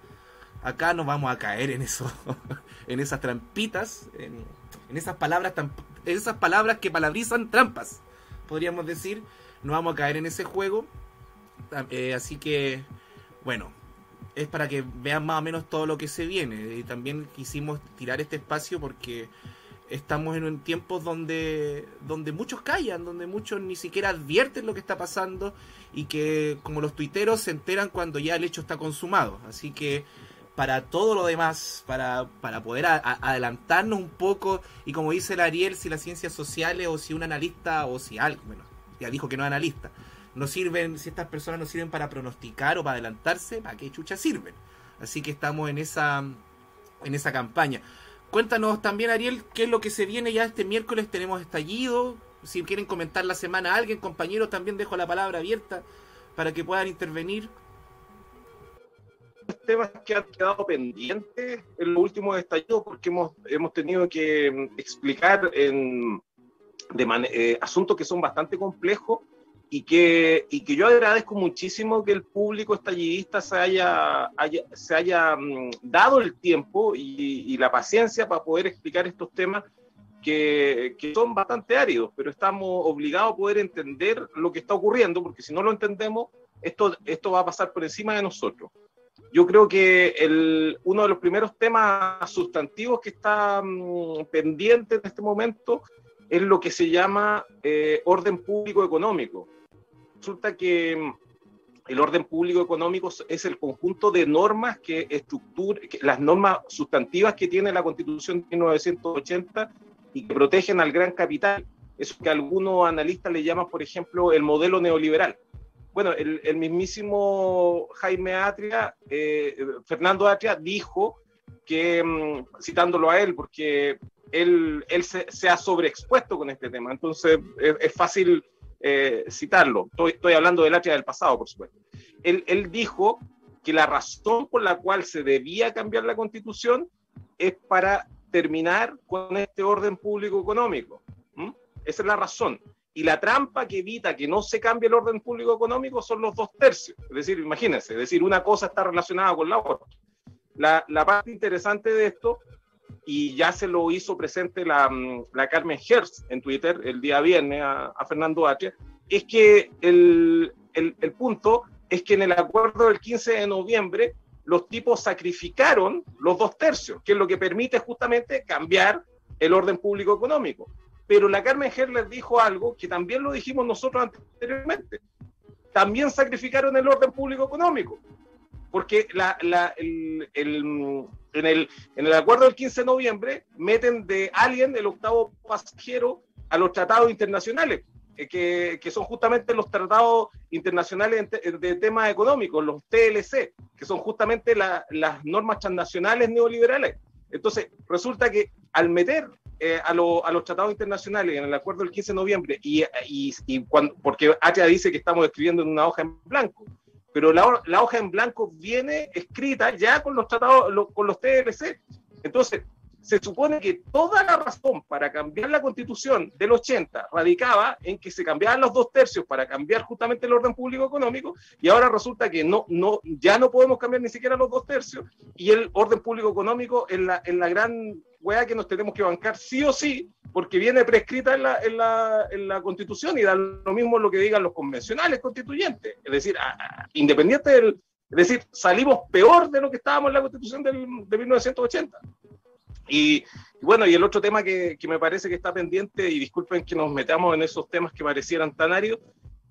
Acá no vamos a caer en eso, en esas trampitas, en, en esas palabras tan, esas palabras que palabrizan trampas podríamos decir. No vamos a caer en ese juego. Eh, así que, bueno, es para que vean más o menos todo lo que se viene. Y también quisimos tirar este espacio porque estamos en tiempos donde, donde muchos callan, donde muchos ni siquiera advierten lo que está pasando y que como los tuiteros se enteran cuando ya el hecho está consumado. Así que para todo lo demás, para, para poder adelantarnos un poco, y como dice el Ariel, si las ciencias sociales o si un analista o si algo, bueno, ya dijo que no es analista, no sirven, si estas personas no sirven para pronosticar o para adelantarse, ¿para qué chucha sirven? Así que estamos en esa, en esa campaña. Cuéntanos también, Ariel, qué es lo que se viene ya este miércoles, tenemos estallido, si quieren comentar la semana a alguien, compañeros, también dejo la palabra abierta para que puedan intervenir temas que han quedado pendientes en los últimos estallidos porque hemos, hemos tenido que mm, explicar en, de eh, asuntos que son bastante complejos y que, y que yo agradezco muchísimo que el público estallidista se haya, haya se haya mm, dado el tiempo y, y, la paciencia para poder explicar estos temas que, que, son bastante áridos, pero estamos obligados a poder entender lo que está ocurriendo, porque si no lo entendemos, esto, esto va a pasar por encima de nosotros yo creo que el, uno de los primeros temas sustantivos que está mmm, pendiente en este momento es lo que se llama eh, orden público económico. Resulta que mm, el orden público económico es el conjunto de normas que estructura, que, las normas sustantivas que tiene la Constitución de 1980 y que protegen al gran capital. Eso que algunos analistas le llaman, por ejemplo, el modelo neoliberal bueno, el, el mismísimo Jaime Atria, eh, Fernando Atria, dijo que, mm, citándolo a él, porque él, él se, se, ha sobreexpuesto con este tema, entonces es, es fácil eh, citarlo. Estoy, estoy, hablando del Atria del pasado, por supuesto. Él, él dijo que la razón por la cual se debía cambiar la constitución es para terminar con este orden público económico. ¿Mm? Esa es la razón. Y la trampa que evita que no se cambie el orden público económico son los dos tercios. Es decir, imagínense, es decir, una cosa está relacionada con la otra. La, la parte interesante de esto, y ya se lo hizo presente la, la Carmen Hertz en Twitter el día viernes a, a Fernando H., es que el, el, el punto es que en el acuerdo del 15 de noviembre los tipos sacrificaron los dos tercios, que es lo que permite justamente cambiar el orden público económico. Pero la Carmen Herler dijo algo que también lo dijimos nosotros anteriormente. También sacrificaron el orden público económico. Porque la, la, el, el, en, el, en el acuerdo del 15 de noviembre meten de alguien el octavo pasajero a los tratados internacionales, que, que, son justamente los tratados internacionales de, de, temas económicos, los TLC, que son justamente la, las normas transnacionales neoliberales. Entonces, resulta que al meter eh, a, lo, a, los tratados internacionales en el acuerdo del 15 de noviembre, y, y, y cuando, porque Atia dice que estamos escribiendo en una hoja en blanco, pero la, la, hoja en blanco viene escrita ya con los tratados, lo, con los TLC. Entonces, se supone que toda la razón para cambiar la constitución del 80 radicaba en que se cambiaban los dos tercios para cambiar justamente el orden público económico y ahora resulta que no, no, ya no podemos cambiar ni siquiera los dos tercios y el orden público económico en la, en la gran hueá que nos tenemos que bancar sí o sí porque viene prescrita en la, en la, en la constitución y da lo mismo lo que digan los convencionales constituyentes, es decir, independiente del... Es decir, salimos peor de lo que estábamos en la constitución del, de 1980. Y, bueno, y el otro tema que, que, me parece que está pendiente, y disculpen que nos metamos en esos temas que parecieran tan áridos,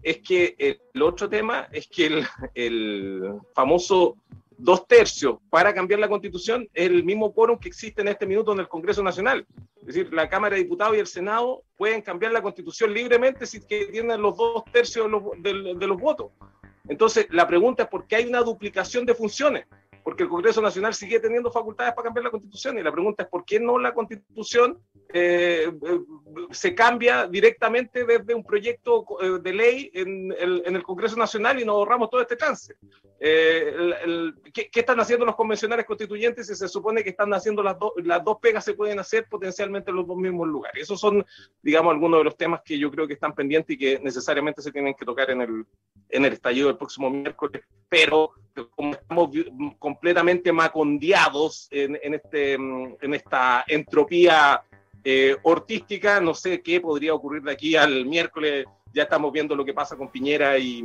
es que el otro tema es que el, el famoso dos tercios para cambiar la constitución es el mismo quórum que existe en este minuto en el Congreso Nacional. Es decir, la Cámara de Diputados y el Senado pueden cambiar la constitución libremente si que tienen los dos tercios de los, de, de los votos. Entonces, la pregunta es por qué hay una duplicación de funciones porque el Congreso Nacional sigue teniendo facultades para cambiar la Constitución y la pregunta es por qué no la Constitución eh, se cambia directamente desde un proyecto de ley en el, en el Congreso Nacional y nos ahorramos todo este chance. Eh, el, el, ¿qué, ¿qué, están haciendo los convencionales constituyentes si se supone que están haciendo las, do, las dos pegas se pueden hacer potencialmente en los dos mismos lugares? Esos son, digamos, algunos de los temas que yo creo que están pendientes y que necesariamente se tienen que tocar en el, en el estallido del próximo miércoles, pero como estamos completamente macondeados en, este, en esta entropía eh, no sé qué podría ocurrir de aquí al miércoles, ya estamos viendo lo que pasa con Piñera y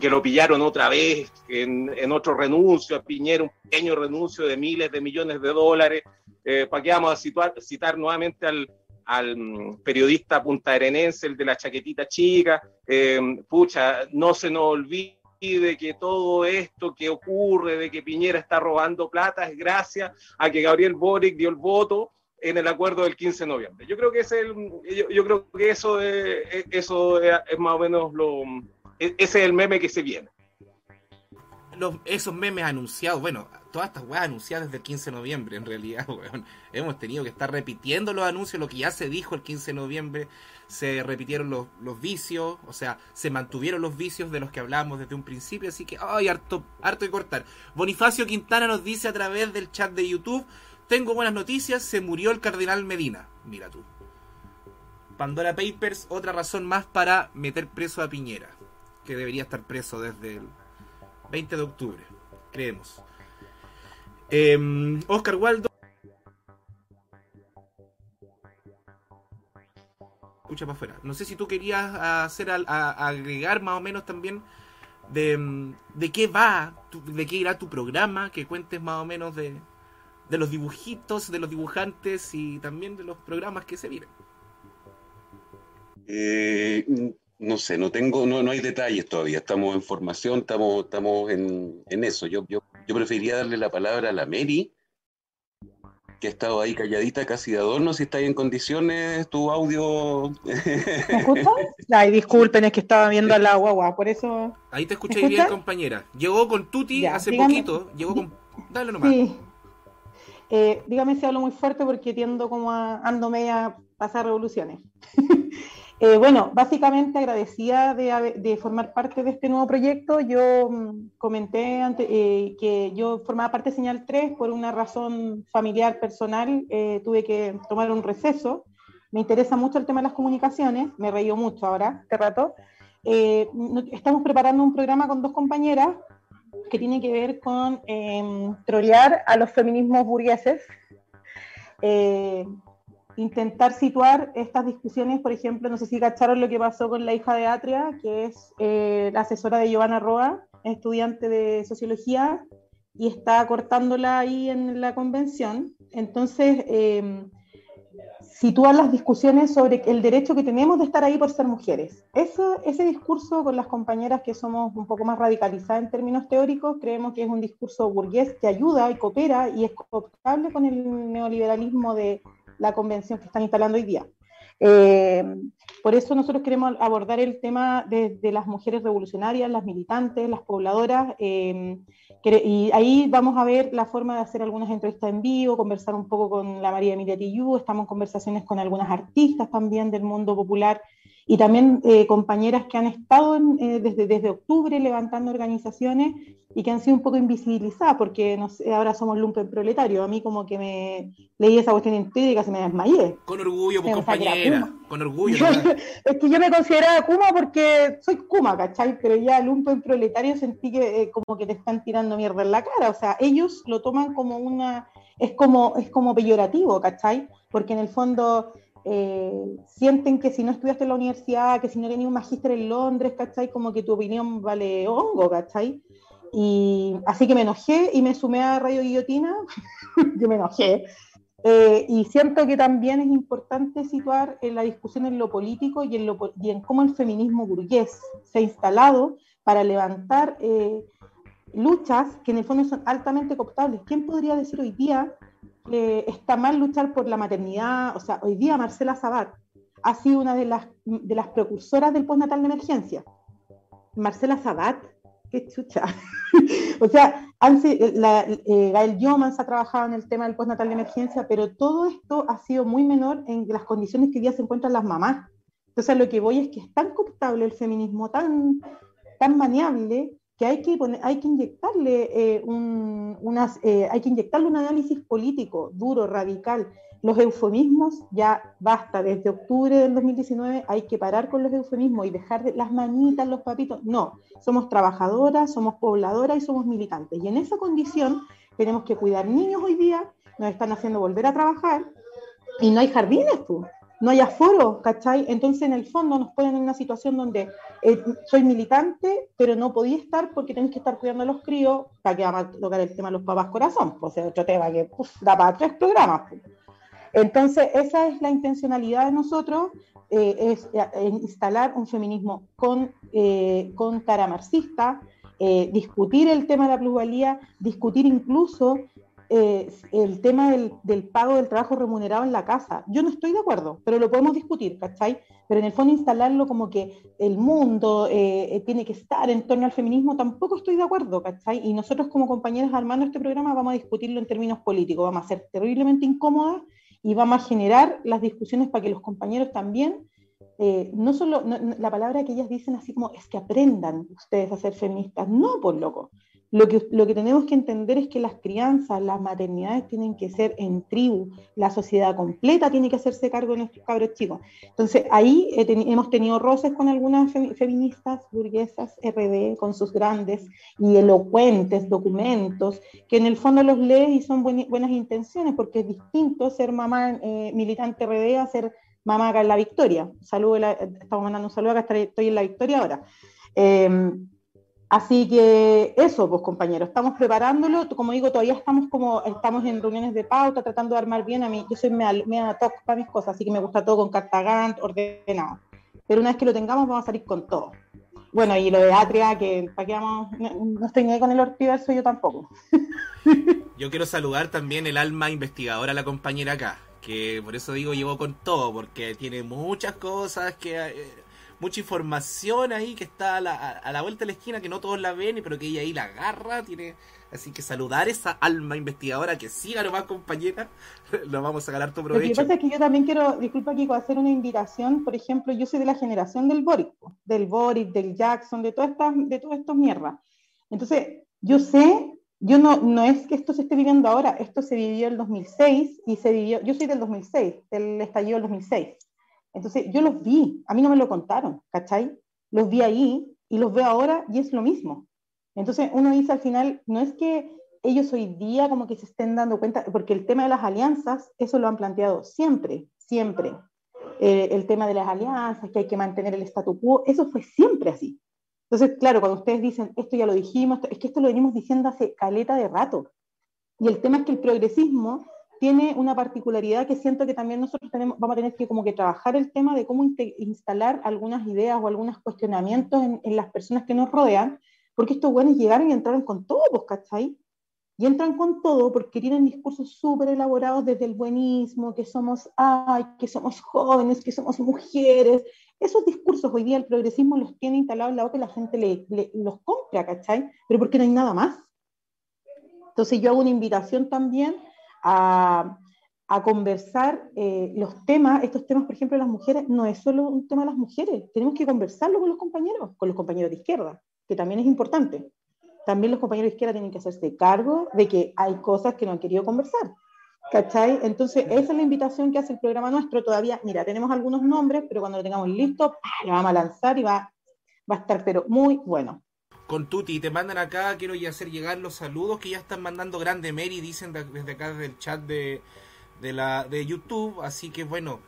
que lo pillaron otra vez en, otro renuncio. A Piñera, un pequeño renuncio de miles de millones de dólares, eh, ¿para qué vamos a citar nuevamente al, al periodista puntarenense, el de la chaquetita chica, eh, pucha, no se nos olvide de que todo esto que ocurre, de que Piñera está robando plata, es gracias a que Gabriel Boric dio el voto en el acuerdo del 15 de noviembre. Yo creo que, es el, yo, creo que eso, es, eso es más o menos lo... Ese es el meme que se viene. Esos memes anunciados, bueno, todas estas weas anunciadas desde el 15 de noviembre, en realidad, weón. Hemos tenido que estar repitiendo los anuncios, lo que ya se dijo el 15 de noviembre, se repitieron los, los vicios, o sea, se mantuvieron los vicios de los que hablábamos desde un principio, así que, ay, harto, harto de cortar. Bonifacio Quintana nos dice a través del chat de YouTube, tengo buenas noticias, se murió el cardenal Medina. Mira tú. Pandora Papers, otra razón más para meter preso a Piñera, que debería estar preso desde el 20 de octubre, creemos. Eh, Oscar Waldo. Escucha para afuera. No sé si tú querías hacer a, a agregar más o menos también de, de qué va, de qué irá tu programa, que cuentes más o menos de, de los dibujitos, de los dibujantes y también de los programas que se vienen. Eh, no sé, no tengo, no, no hay detalles todavía. Estamos en formación, estamos, estamos en, en eso. Yo, yo, yo preferiría darle la palabra a la Mary que ha estado ahí calladita, casi de adorno, si está ahí en condiciones, tu audio... ¿Me escuchan? Ay, disculpen, es que estaba viendo a la guagua, por eso... Ahí te escuché bien, compañera. Llegó con Tuti Ya, hace dígame. poquito, llegó con... Dale nomás. Sí. Eh, dígame si hablo muy fuerte porque tiendo como a ando media a pasar revoluciones. Eh, bueno, básicamente agradecida de, formar parte de este nuevo proyecto. Yo mm, comenté eh, que yo formaba parte de Señal 3 por una razón familiar, personal. eh, tuve que tomar un receso. Me interesa mucho el tema de las comunicaciones. Me reío mucho ahora, este rato. Estamos preparando un programa con dos compañeras que tiene que ver con eh, trolear a los feminismos burgueses, intentar situar estas discusiones, por ejemplo, no sé si cacharon lo que pasó con la hija de Atria, que es eh, la asesora de Giovanna Roa, estudiante de sociología, y está cortándola ahí en la convención. Entonces, eh, sitúa las discusiones sobre el derecho que tenemos de estar ahí por ser mujeres. Ese discurso con las compañeras que somos un poco más radicalizadas en términos teóricos, creemos que es un discurso burgués que ayuda y coopera y es cooptable con el neoliberalismo de la convención que están instalando hoy día. Eh, por eso nosotros queremos abordar el tema de, las mujeres revolucionarias, las militantes, las pobladoras, eh, y ahí vamos a ver la forma de hacer algunas entrevistas en vivo, conversar un poco con la María Emilia Tillú, estamos en conversaciones con algunas artistas también del mundo popular y también eh, compañeras que han estado en, eh, desde, desde octubre levantando organizaciones y que han sido un poco invisibilizadas porque no sé, ahora somos lumpen proletario. A mí como que me leí esa cuestión en Twitter y casi me desmayé. Con orgullo, pues, compañera. Con orgullo. es que yo me consideraba Kuma porque soy Kuma, ¿cachai? Pero ya lumpen proletario sentí que eh, como que te están tirando mierda en la cara. O sea, ellos lo toman como una... Es como, es como peyorativo, ¿cachai? Porque en el fondo eh, sienten que si no estudiaste en la universidad, que si no tenías un magíster en Londres, ¿cachai? Como que tu opinión vale hongo, ¿cachai? Y así que me enojé y me sumé a Radio Guillotina. yo me enojé. Eh, y siento que también es importante situar en la discusión en lo político y en, lo, y en cómo el feminismo burgués se ha instalado para levantar eh, luchas que en el fondo son altamente cooptables. ¿Quién podría decir hoy día que está mal luchar por la maternidad? O sea, hoy día Marcela Sabat ha sido una de las, de las precursoras del postnatal de emergencia. Marcela Sabat, qué chucha. o sea, si- la, eh, Gael Yomans ha trabajado en el tema del postnatal de emergencia, pero todo esto ha sido muy menor en las condiciones que hoy día se encuentran las mamás. Entonces, lo que voy es que es tan cooptable el feminismo, tan, tan maniable, que hay que, poner, hay que inyectarle eh, un, unas, eh, hay que inyectarle un análisis político duro, radical. Los eufemismos ya basta, desde octubre del 2019 hay que parar con los eufemismos y dejar de las manitas, los papitos. No, somos trabajadoras, somos pobladoras y somos militantes. Y en esa condición tenemos que cuidar niños hoy día, nos están haciendo volver a trabajar y no hay jardines, pues. No hay aforo, ¿cachai? Entonces, en el fondo, nos ponen en una situación donde eh, soy militante, pero no podía estar porque tenés que estar cuidando a los críos, para que vamos a tocar el tema de los papás corazón, pues es otro tema que da para tres programas. pues. Entonces, esa es la intencionalidad de nosotros, eh, es eh, instalar un feminismo con, con cara marxista, discutir el tema de la plusvalía, discutir incluso eh, el tema del, del pago del trabajo remunerado en la casa. Yo no estoy de acuerdo, pero lo podemos discutir, ¿cachai? Pero en el fondo instalarlo como que el mundo eh, eh, tiene que estar en torno al feminismo, tampoco estoy de acuerdo, ¿cachai? Y nosotros como compañeros armando este programa vamos a discutirlo en términos políticos, vamos a ser terriblemente incómodas y vamos a generar las discusiones para que los compañeros también, eh, no solo, no- la palabra que ellas dicen así como es que aprendan ustedes a ser feministas, no, por loco. Lo que, lo que tenemos que entender es que las crianzas, las maternidades tienen que ser en tribu, la sociedad completa tiene que hacerse cargo de nuestros cabros chicos. Entonces ahí eh, teni- hemos tenido roces con algunas femi- feministas burguesas RD, con sus grandes y elocuentes documentos, que en el fondo los lees y son bueni- buenas intenciones, porque es distinto ser mamá eh, militante RD a ser mamá acá en la Victoria. Saludo, la- estamos mandando un saludo acá, estoy en la Victoria ahora. Eh, Así que eso, pues compañeros, estamos preparándolo. Como digo, todavía estamos como estamos en reuniones de pauta, tratando de armar bien. A mí, yo soy mea toc para mis cosas, así que me gusta todo con carta Gantt, ordenado. Pero una vez que lo tengamos, vamos a salir con todo. Bueno, y lo de Atria, que para qué vamos, no, no estoy ni con el ortiverso yo tampoco. Yo quiero saludar también el alma investigadora, la compañera acá, que por eso digo llevo con todo, porque tiene muchas cosas que... mucha información ahí que está a la, a la vuelta de la esquina que no todos la ven, pero que ella ahí la agarra, tiene así que saludar esa alma investigadora que siga nomás compañera, lo vamos a sacar tu Lo que provecho. pasa es que yo también quiero, disculpa Kiko, hacer una invitación, por ejemplo, yo soy de la generación del Boric, del Boric, del Jackson, de todas estas, de todas estas mierdas. Entonces, yo sé, yo no, no es que esto se esté viviendo ahora, esto se vivió el 2006 y se vivió, yo soy del 2006, del estallido del 2006. Entonces, yo los vi, a mí no me lo contaron, ¿cachai? Los vi ahí y los veo ahora y es lo mismo. Entonces, uno dice al final, no es que ellos hoy día como que se estén dando cuenta, porque el tema de las alianzas, eso lo han planteado siempre, siempre. Eh, el tema de las alianzas, que hay que mantener el statu quo, eso fue siempre así. Entonces, claro, cuando ustedes dicen, esto ya lo dijimos, es que esto lo venimos diciendo hace caleta de rato. Y el tema es que el progresismo tiene una particularidad que siento que también nosotros tenemos, vamos a tener que como que trabajar el tema de cómo instalar algunas ideas o algunos cuestionamientos en, en las personas que nos rodean, porque estos buenos llegaron y entraron con todo, pues, ¿cachai? Y entran con todo porque tienen discursos súper elaborados desde el buenismo, que somos, ay, que somos jóvenes, que somos mujeres. Esos discursos hoy día el progresismo los tiene instalados en la y la gente le, le- los compra, ¿cachai? Pero porque no hay nada más. Entonces yo hago una invitación también a, conversar eh, los temas, estos temas, por ejemplo, de las mujeres, no es solo un tema de las mujeres, tenemos que conversarlo con los compañeros, con los compañeros de izquierda, que también es importante. También los compañeros de izquierda tienen que hacerse cargo de que hay cosas que no han querido conversar. ¿Cachai? Entonces, esa es la invitación que hace el programa nuestro. Todavía, mira, tenemos algunos nombres, pero cuando lo tengamos listo, ¡pah! lo vamos a lanzar y va, va a estar, pero muy bueno. Con Tuti, te mandan acá, quiero ya hacer llegar los saludos que ya están mandando Grande Mary, dicen de- desde acá, desde el chat de, de, la, de YouTube. Así que bueno,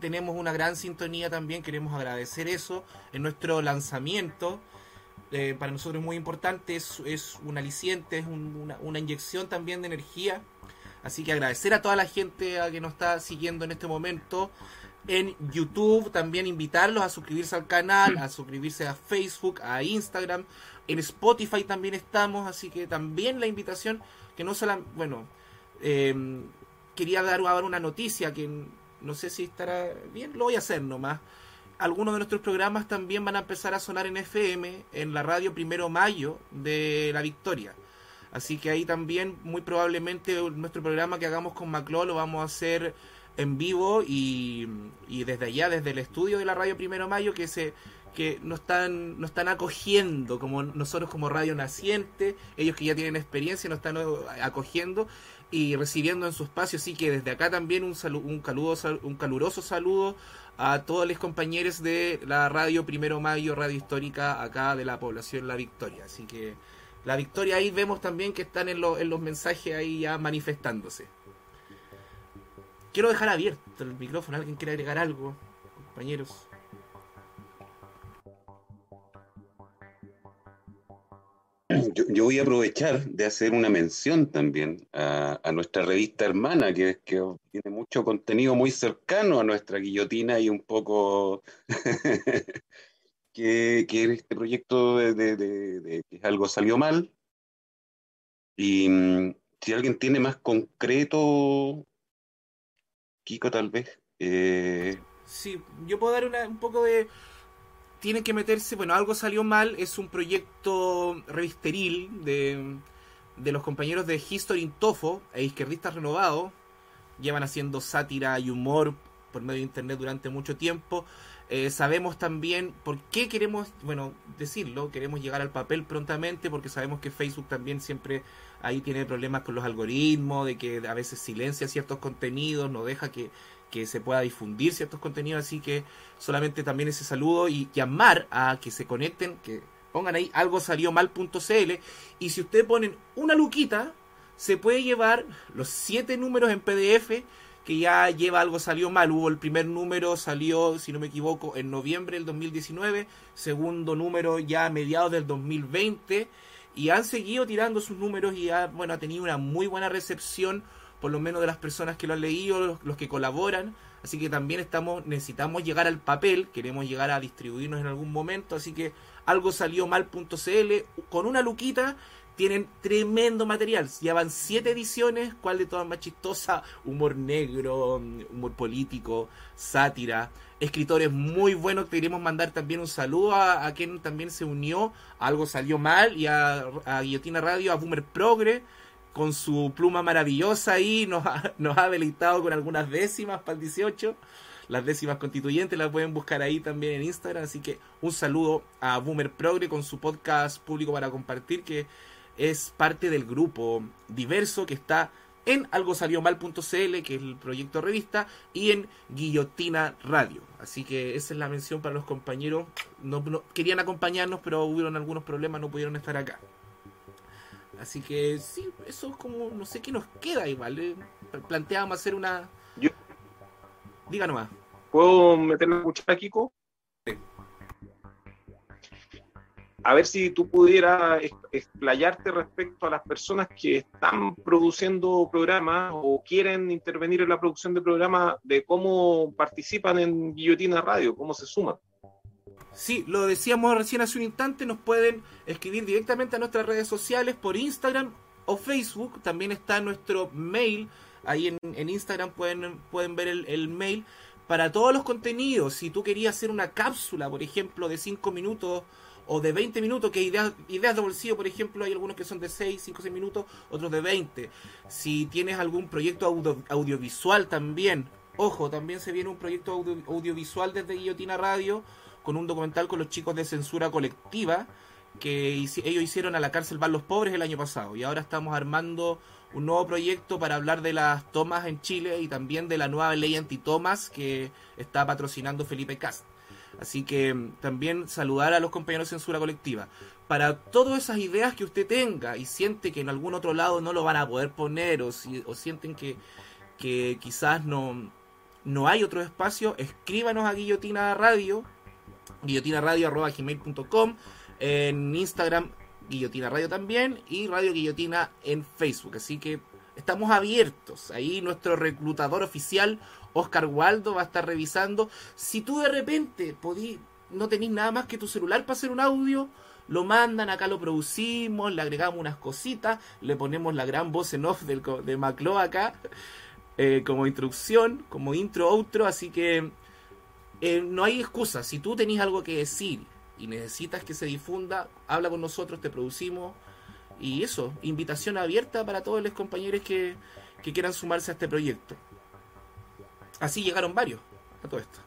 tenemos una gran sintonía también, queremos agradecer eso en nuestro lanzamiento. Eh, para nosotros es muy importante, es, es un aliciente, es un- una, una inyección también de energía. Así que agradecer a toda la gente a que nos está siguiendo en este momento en YouTube, también invitarlos a suscribirse al canal, a suscribirse a Facebook, a Instagram, en Spotify también estamos, así que también la invitación que no solo, bueno, eh, quería dar, dar una noticia que no sé si estará bien, lo voy a hacer nomás. Algunos de nuestros programas también van a empezar a sonar en FM, en la radio Primero Mayo de La Victoria. Así que ahí también, muy probablemente, nuestro programa que hagamos con Macló lo vamos a hacer en vivo y, y desde allá, desde el estudio de la radio Primero Mayo, que se que nos están, nos están acogiendo como nosotros como radio naciente, ellos que ya tienen experiencia nos están acogiendo y recibiendo en su espacio, así que desde acá también un, salu un, caludo, un caluroso saludo a todos los compañeros de la radio Primero Mayo, radio histórica acá de la población La Victoria, así que la Victoria ahí vemos también que están en, lo, en los mensajes ahí ya manifestándose. Quiero dejar abierto el micrófono, ¿alguien quiere agregar algo, compañeros? Yo, voy a aprovechar de hacer una mención también a, nuestra revista hermana, que, que tiene mucho contenido muy cercano a nuestra guillotina y un poco que, que este proyecto de que algo salió mal. Y mm, si alguien tiene más concreto, Kiko tal vez, eh, Sí, yo puedo dar una, un poco de... Tienen que meterse, bueno, algo salió mal, es un proyecto revisteril de, de los compañeros de History Tofo e Izquierdistas Renovados. Llevan haciendo sátira y humor por medio de internet durante mucho tiempo. Eh, sabemos también por qué queremos, bueno, decirlo, queremos llegar al papel prontamente porque sabemos que Facebook también siempre ahí tiene problemas con los algoritmos, de que a veces silencia ciertos contenidos, no deja que, que se pueda difundir ciertos contenidos, así que solamente también ese saludo y llamar a que se conecten, que pongan ahí algo salió mal.cl y si ustedes ponen una luquita, se puede llevar los siete números en PDF que ya lleva algo salió mal. Hubo el primer número, salió, si no me equivoco, en noviembre del 2019, segundo número ya a mediados del 2020 y han seguido tirando sus números y ha, bueno, ha tenido una muy buena recepción, por lo menos de las personas que lo han leído, los, los que colaboran. Así que también estamos, necesitamos llegar al papel, queremos llegar a distribuirnos en algún momento, así que algo salió mal.cl con una luquita tienen tremendo material. Llevan siete ediciones, cuál de todas más chistosa, humor negro, humor político, sátira, escritores muy buenos. Queremos mandar también un saludo a, quien también se unió, algo salió mal, y a, Guillotina Radio, a Boomer Progre, con su pluma maravillosa ahí, nos ha, nos ha deleitado con algunas décimas para el 18 las décimas constituyentes las pueden buscar ahí también en Instagram. Así que un saludo a Boomer Progre con su podcast público para compartir, que es parte del grupo diverso que está en algosaliomal.cl, que es el proyecto revista, y en Guillotina Radio. Así que esa es la mención para los compañeros. No, querían acompañarnos, pero hubieron algunos problemas, no pudieron estar acá. Así que sí, eso es como, no sé qué nos queda igual. ¿eh? Planteábamos hacer una... Yo... Diga nomás. ¿Puedo meterme a escuchar, Kiko? a ver si tú pudieras explayarte respecto a las personas que están produciendo programas o quieren intervenir en la producción de programas, de cómo participan en Guillotina Radio, cómo se suman. Sí, lo decíamos recién hace un instante, nos pueden escribir directamente a nuestras redes sociales por Instagram o Facebook, también está nuestro mail, ahí en, Instagram pueden, pueden ver el, mail para todos los contenidos, si tú querías hacer una cápsula, por ejemplo, de 5 minutos, o de 20 minutos, que ideas, ideas de bolsillo, por ejemplo, hay algunos que son de 6, 5, 6 minutos, otros de 20. Si tienes algún proyecto audiovisual también, ojo, también se viene un proyecto audiovisual desde Guillotina Radio con un documental con los chicos de censura colectiva que ellos hicieron a la cárcel Van los Pobres el año pasado y ahora estamos armando un nuevo proyecto para hablar de las tomas en Chile y también de la nueva ley antitomas que está patrocinando Felipe Cast. Así que mm, también saludar a los compañeros de censura colectiva. Para todas esas ideas que usted tenga y siente que en algún otro lado no lo van a poder poner o, si, o sienten que, que quizás no, no hay otro espacio, escríbanos a Guillotina Radio, guillotinaradio.com, en Instagram Guillotina Radio también y Radio Guillotina en Facebook. Así que estamos abiertos. Ahí nuestro reclutador oficial Oscar Waldo va a estar revisando. Si tú de repente podí, no tenés nada más que tu celular para hacer un audio, lo mandan, acá lo producimos, le agregamos unas cositas, le ponemos la gran voz en off del, de Maclo acá, eh, como instrucción, como intro, outro, así que eh, no hay excusa. Si tú tenés algo que decir y necesitas que se difunda, habla con nosotros, te producimos. Y eso, invitación abierta para todos los compañeros que quieran sumarse a este proyecto. Así llegaron varios a todo esto.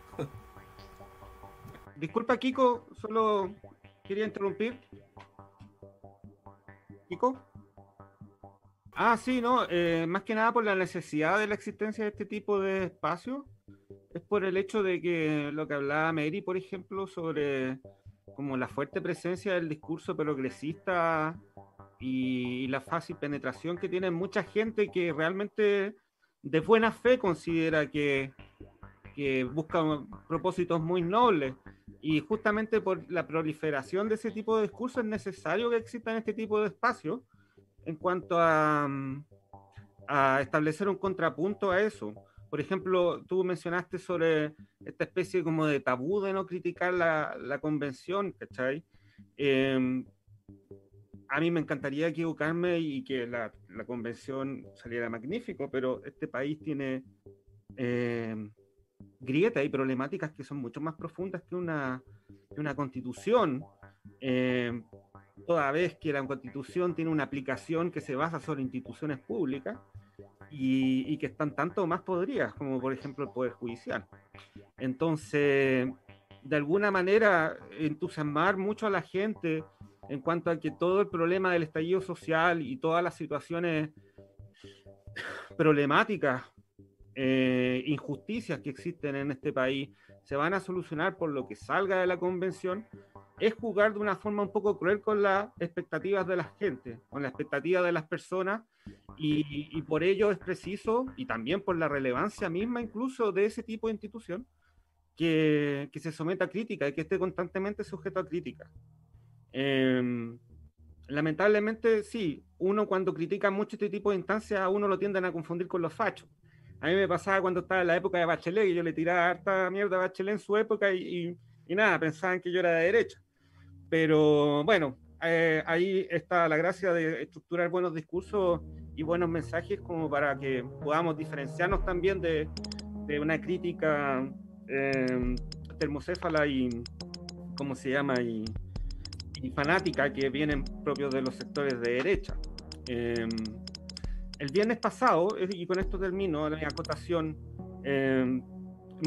Disculpa, Kiko, solo quería interrumpir. Kiko. Ah, sí, no, eh, más que nada por la necesidad de la existencia de este tipo de espacios, es por el hecho de que lo que hablaba Mary, por ejemplo, sobre como la fuerte presencia del discurso progresista y la fácil penetración que tiene mucha gente que realmente de buena fe considera que, que busca propósitos muy nobles. Y justamente por la proliferación de ese tipo de discursos es necesario que existan este tipo de espacios en cuanto a, a establecer un contrapunto a eso. Por ejemplo, tú mencionaste sobre esta especie como de tabú de no criticar la, la convención, ¿cachai? Eh, a mí me encantaría equivocarme y que la, la convención saliera magnífico, pero este país tiene eh, grietas y problemáticas que son mucho más profundas que una, que una constitución. Eh, toda vez que la constitución tiene una aplicación que se basa sobre instituciones públicas y, que están tanto más podridas, como por ejemplo el Poder Judicial. Entonces, de alguna manera, entusiasmar mucho a la gente en cuanto a que todo el problema del estallido social y todas las situaciones problemáticas, eh, injusticias que existen en este país, se van a solucionar por lo que salga de la convención, es jugar de una forma un poco cruel con las expectativas de la gente, con las expectativas de las personas, y, y por ello es preciso, y también por la relevancia misma incluso de ese tipo de institución, que, que se someta a crítica y que esté constantemente sujeto a crítica. Eh, lamentablemente, sí, uno cuando critica mucho este tipo de instancias, a uno lo tienden a confundir con los fachos. A mí me pasaba cuando estaba en la época de Bachelet, que yo le tiraba harta mierda a Bachelet en su época y, y, nada, pensaban que yo era de derecha. Pero bueno, eh, ahí está la gracia de estructurar buenos discursos y buenos mensajes como para que podamos diferenciarnos también de, una crítica eh, termocéfala y, ¿cómo se llama? Y, fanática que vienen propios de los sectores de derecha. Eh, el viernes pasado, y con esto termino la acotación, eh,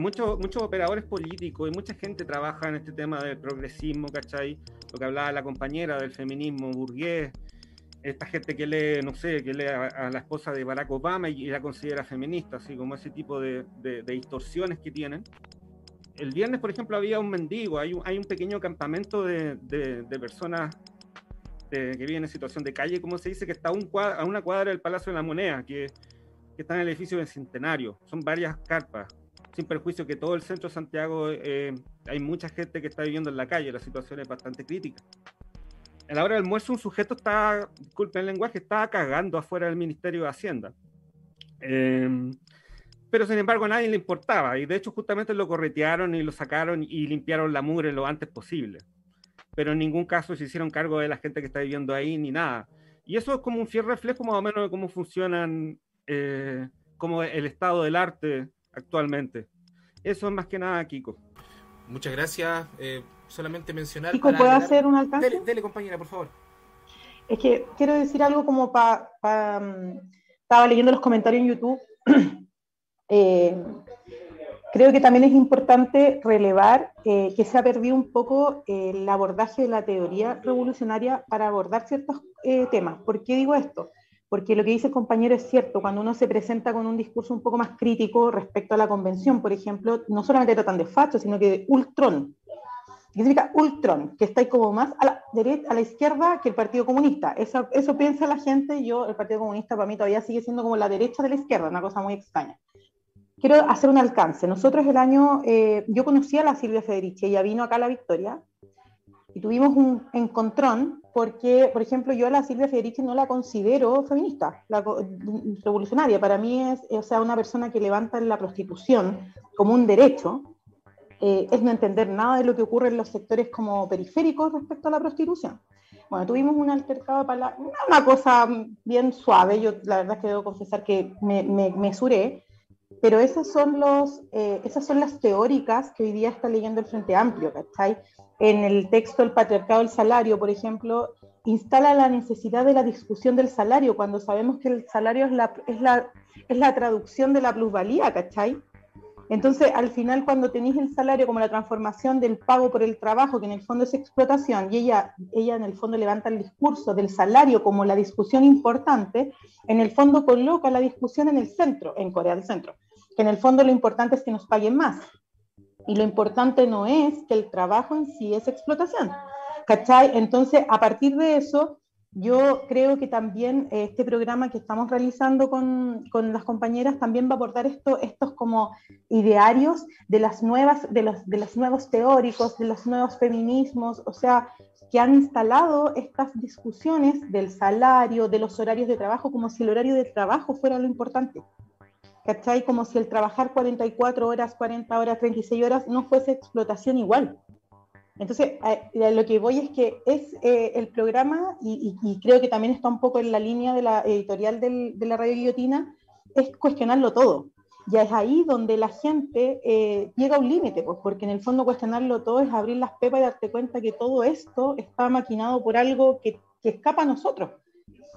muchos, muchos operadores políticos y mucha gente trabaja en este tema del progresismo, ¿cachai? Lo que hablaba la compañera del feminismo burgués, esta gente que lee, no sé, que lee a, la esposa de Barack Obama y, la considera feminista, así como ese tipo de, de, distorsiones que tienen. El viernes, por ejemplo, había un mendigo, hay un, hay un pequeño campamento de, de personas que viven en situación de calle, como se dice, que está a, un a una cuadra del Palacio de la Moneda, que, que, está en el edificio del Centenario. Son varias carpas, sin perjuicio que todo el centro de Santiago eh, hay mucha gente que está viviendo en la calle, la situación es bastante crítica. A la hora del almuerzo un sujeto está, disculpen el lenguaje, estaba cagando afuera del Ministerio de Hacienda. Em, pero sin embargo a nadie le importaba y de hecho justamente lo corretearon y lo sacaron y limpiaron la mugre lo antes posible pero en ningún caso se hicieron cargo de la gente que está viviendo ahí ni nada. Y eso es como un fiel reflejo más o menos de cómo funcionan, eh, como el estado del arte actualmente. Eso es más que nada, Kiko. Muchas gracias. Eh, solamente mencionar. Kiko, ¿puedo hacer un alcance? Dele, dele, compañera, por favor. Es que quiero decir algo como para. Pa, um, estaba leyendo los comentarios en YouTube. eh, Creo que también es importante relevar eh, que se ha perdido un poco eh, el abordaje de la teoría revolucionaria para abordar ciertos eh, temas. ¿Por qué digo esto? Porque lo que dice el compañero es cierto, cuando uno se presenta con un discurso un poco más crítico respecto a la convención, por ejemplo, no solamente tratan de facho, sino que de ultrón. ¿Qué significa ultrón? Que está ahí como más a la, derecha, a la izquierda que el Partido Comunista. Eso, eso piensa la gente, yo, el Partido Comunista para mí todavía sigue siendo como la derecha de la izquierda, una cosa muy extraña quiero hacer un alcance. Nosotros el año, eh, yo conocí a la Silvia Federici, ella vino acá a La Victoria y tuvimos un encontrón porque, por ejemplo, yo a la Silvia Federici no la considero feminista, la, revolucionaria. Para mí es, o sea, una persona que levanta la prostitución como un derecho, eh, es no entender nada de lo que ocurre en los sectores como periféricos respecto a la prostitución. Bueno, tuvimos un altercado para una cosa bien suave, yo la verdad es que debo confesar que me, me, me suré, pero esas son, los, eh, esas son las teóricas que hoy día está leyendo el Frente Amplio, ¿cachai? En el texto El patriarcado del salario, por ejemplo, instala la necesidad de la discusión del salario, cuando sabemos que el salario es la, es la, es la traducción de la plusvalía, ¿cachai? Entonces, al final, cuando tenéis el salario como la transformación del pago por el trabajo, que en el fondo es explotación, y ella, ella en el fondo levanta el discurso del salario como la discusión importante, en el fondo coloca la discusión en el centro, en Corea del Centro, que en el fondo lo importante es que nos paguen más. Y lo importante no es que el trabajo en sí es explotación. ¿Cachai? Entonces, a partir de eso, yo creo que también eh, este programa que estamos realizando con, con, las compañeras también va a abordar esto, estos como idearios de las nuevas, de los, de los nuevos teóricos, de los nuevos feminismos, o sea, que han instalado estas discusiones del salario, de los horarios de trabajo, como si el horario de trabajo fuera lo importante. ¿Cachai? Como si el trabajar 44 horas, 40 horas, 36 horas no fuese explotación igual. Entonces, a, lo que voy es que es eh, el programa, y, y, creo que también está un poco en la línea de la editorial de la radio guillotina, es cuestionarlo todo. Ya es ahí donde la gente eh, llega a un límite, pues, porque en el fondo cuestionarlo todo es abrir las pepas y darte cuenta que todo esto está maquinado por algo que, que escapa a nosotros.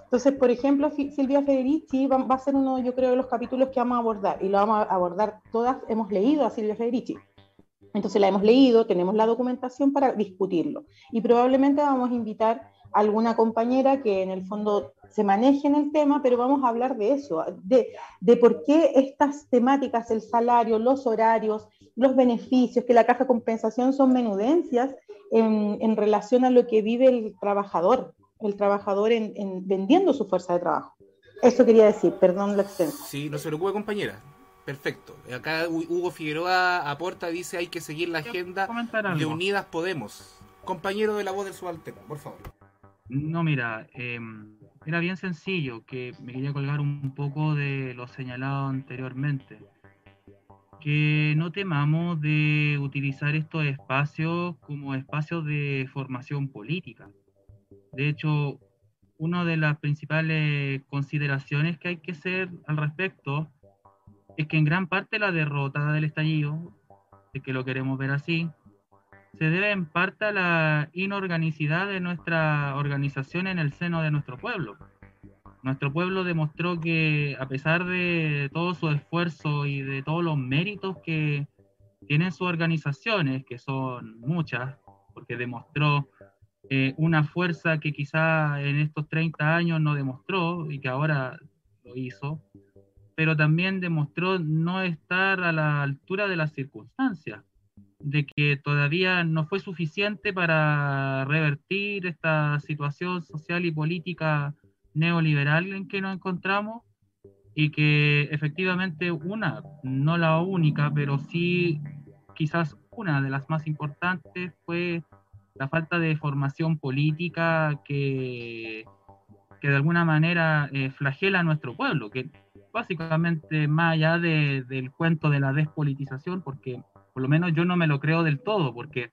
Entonces, por ejemplo, Silvia Federici va, va, a ser uno, yo creo, de los capítulos que vamos a abordar, y lo vamos a abordar todas, hemos leído a Silvia Federici. Entonces la hemos leído, tenemos la documentación para discutirlo. Y probablemente vamos a invitar a alguna compañera que en el fondo se maneje en el tema, pero vamos a hablar de eso, de, de por qué estas temáticas, el salario, los horarios, los beneficios, que la caja de compensación son menudencias en, en relación a lo que vive el trabajador, el trabajador en, en vendiendo su fuerza de trabajo. Eso quería decir, perdón la extensión. Sí, no se preocupe, compañera. Perfecto. Acá Hugo Figueroa aporta, dice hay que seguir la agenda de Unidas Podemos. Compañero de la voz del subalterno, por favor. No, mira, eh, era bien sencillo, que me quería colgar un poco de lo señalado anteriormente. Que no temamos de utilizar estos espacios como espacios de formación política. De hecho, una de las principales consideraciones que hay que hacer al respecto es que en gran parte la derrota del estallido, de que lo queremos ver así, se debe en parte a la inorganicidad de nuestra organización en el seno de nuestro pueblo. Nuestro pueblo demostró que a pesar de todo su esfuerzo y de todos los méritos que tienen sus organizaciones, que son muchas, porque demostró eh, una fuerza que quizá en estos 30 años no demostró y que ahora lo hizo, pero también demostró no estar a la altura de las circunstancias de que todavía no fue suficiente para revertir esta situación social y política neoliberal en que nos encontramos y que efectivamente una, no la única, pero sí quizás una de las más importantes fue la falta de formación política que, que de alguna manera eh, flagela a nuestro pueblo, que básicamente más allá de, del cuento de la despolitización, porque por lo menos yo no me lo creo del todo, porque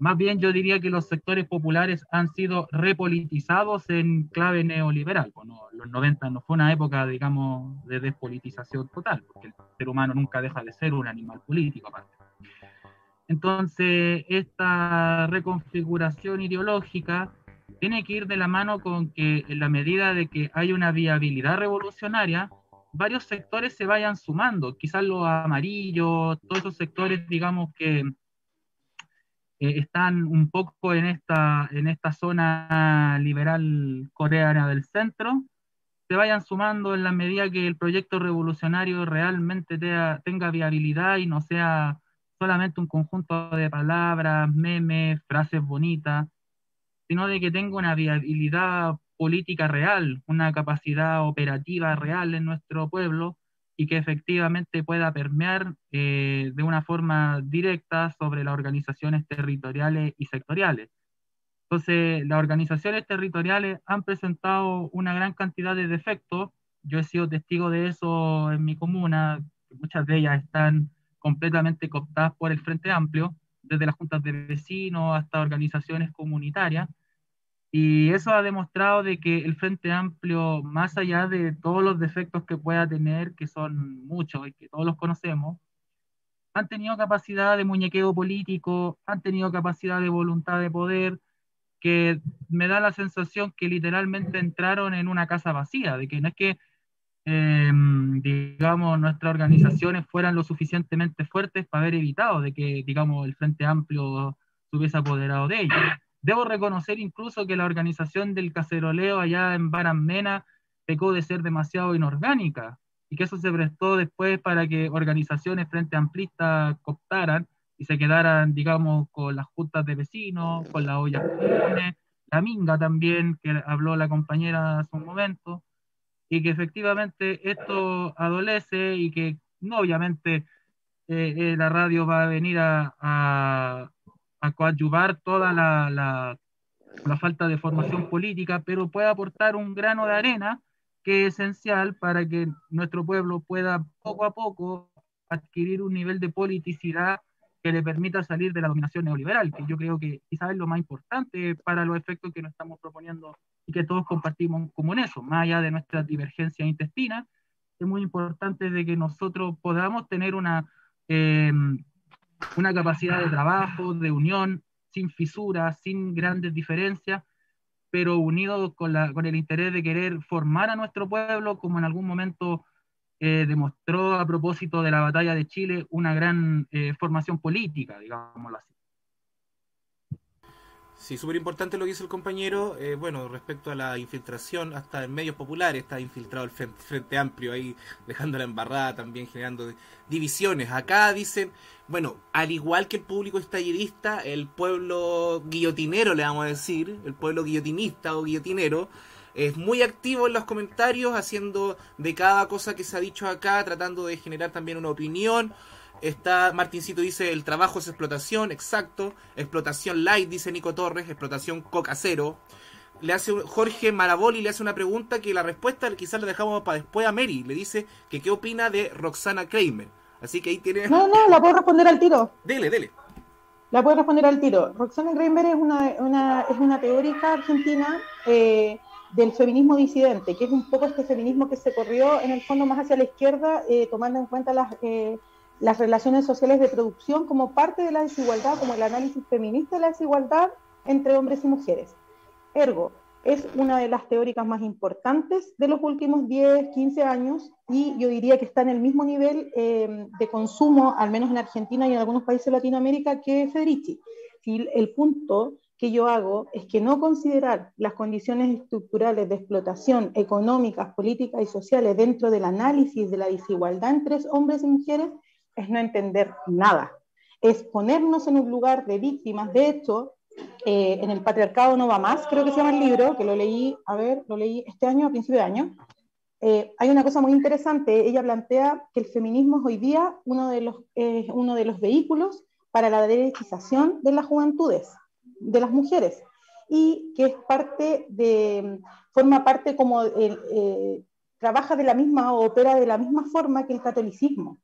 más bien yo diría que los sectores populares han sido repolitizados en clave neoliberal. Bueno, los 90 no fue una época, digamos, de despolitización total, porque el ser humano nunca deja de ser un animal político aparte. Entonces, esta reconfiguración ideológica tiene que ir de la mano con que en la medida de que hay una viabilidad revolucionaria, varios sectores se vayan sumando, quizás los amarillos, todos esos sectores, digamos, que eh, están un poco en esta, en esta zona liberal coreana del centro, se vayan sumando en la medida que el proyecto revolucionario realmente tenga viabilidad y no sea solamente un conjunto de palabras, memes, frases bonitas, sino de que tenga una viabilidad política real, una capacidad operativa real en nuestro pueblo y que efectivamente pueda permear eh, de una forma directa sobre las organizaciones territoriales y sectoriales. Entonces, las organizaciones territoriales han presentado una gran cantidad de defectos. Yo he sido testigo de eso en mi comuna, muchas de ellas están completamente cooptadas por el Frente Amplio, desde las juntas de vecinos hasta organizaciones comunitarias, y eso ha demostrado de que el Frente Amplio, más allá de todos los defectos que pueda tener, que son muchos y que todos los conocemos, han tenido capacidad de muñequeo político, han tenido capacidad de voluntad de poder, que me da la sensación que literalmente entraron en una casa vacía, de que no es que, em, digamos, nuestras organizaciones fueran lo suficientemente fuertes para haber evitado de que, digamos, el Frente Amplio se hubiese apoderado de ellos. Debo reconocer incluso que la organización del caceroleo allá en Baramena pecó de ser demasiado inorgánica y que eso se prestó después para que organizaciones frente amplistas cooptaran y se quedaran, digamos, con las juntas de vecinos, con la olla la minga también, que habló la compañera hace un momento, y que efectivamente esto adolece y que no obviamente eh, eh, la radio va a venir a, a coadyuvar toda la, la, falta de formación política, pero puede aportar un grano de arena que es esencial para que nuestro pueblo pueda poco a poco adquirir un nivel de politicidad que le permita salir de la dominación neoliberal, que yo creo que quizás es lo más importante para los efectos que nos estamos proponiendo y que todos compartimos en eso, más allá de nuestras divergencias intestinas, es muy importante de que nosotros podamos tener una eh, una capacidad de trabajo, de unión, sin fisuras, sin grandes diferencias, pero unidos con, con el interés de querer formar a nuestro pueblo, como en algún momento eh, demostró a propósito de la batalla de Chile una gran eh, formación política, digámoslo así. Sí, súper importante lo que dice el compañero. Eh, bueno, respecto a la infiltración, hasta en medios populares está infiltrado el frente, Amplio ahí, dejando la embarrada también, generando divisiones. Acá dicen, bueno, al igual que el público estallidista, el pueblo guillotinero, le vamos a decir, el pueblo guillotinista o guillotinero, es muy activo en los comentarios, haciendo de cada cosa que se ha dicho acá, tratando de generar también una opinión Está, Martincito dice, el trabajo es explotación, exacto. Explotación light, dice Nico Torres, explotación coca cero. le hace un- Jorge Maraboli le hace una pregunta que la respuesta quizás la dejamos para después a Mary. Le dice que qué opina de Roxana Kramer. Así que ahí tiene. No, no, la puedo responder al tiro. Dele, dele. La puedo responder al tiro. Roxana Greenberg es una, una- es una teórica argentina eh, del feminismo disidente, que es un poco este feminismo que se corrió en el fondo más hacia la izquierda, eh, tomando en cuenta las, eh, las relaciones sociales de producción como parte de la desigualdad, como el análisis feminista de la desigualdad entre hombres y mujeres. Ergo, es una de las teóricas más importantes de los últimos 10, 15 años y yo diría que está en el mismo nivel eh, de consumo, al menos en Argentina y en algunos países de Latinoamérica, que Federici. Y el punto que yo hago es que no considerar las condiciones estructurales de explotación económicas, políticas y sociales dentro del análisis de la desigualdad entre hombres y mujeres es no entender nada. Es ponernos en un lugar de víctimas. De hecho, eh, en el patriarcado no va más, creo que se llama el libro, que lo leí, a ver, lo leí este año, a principio de año. Eh, hay una cosa muy interesante, ella plantea que el feminismo es hoy día uno de los, eh, uno de los vehículos para la derechización de las juventudes, de las mujeres, y que es parte de, forma parte como, el, eh, trabaja de la misma opera de la misma forma que el catolicismo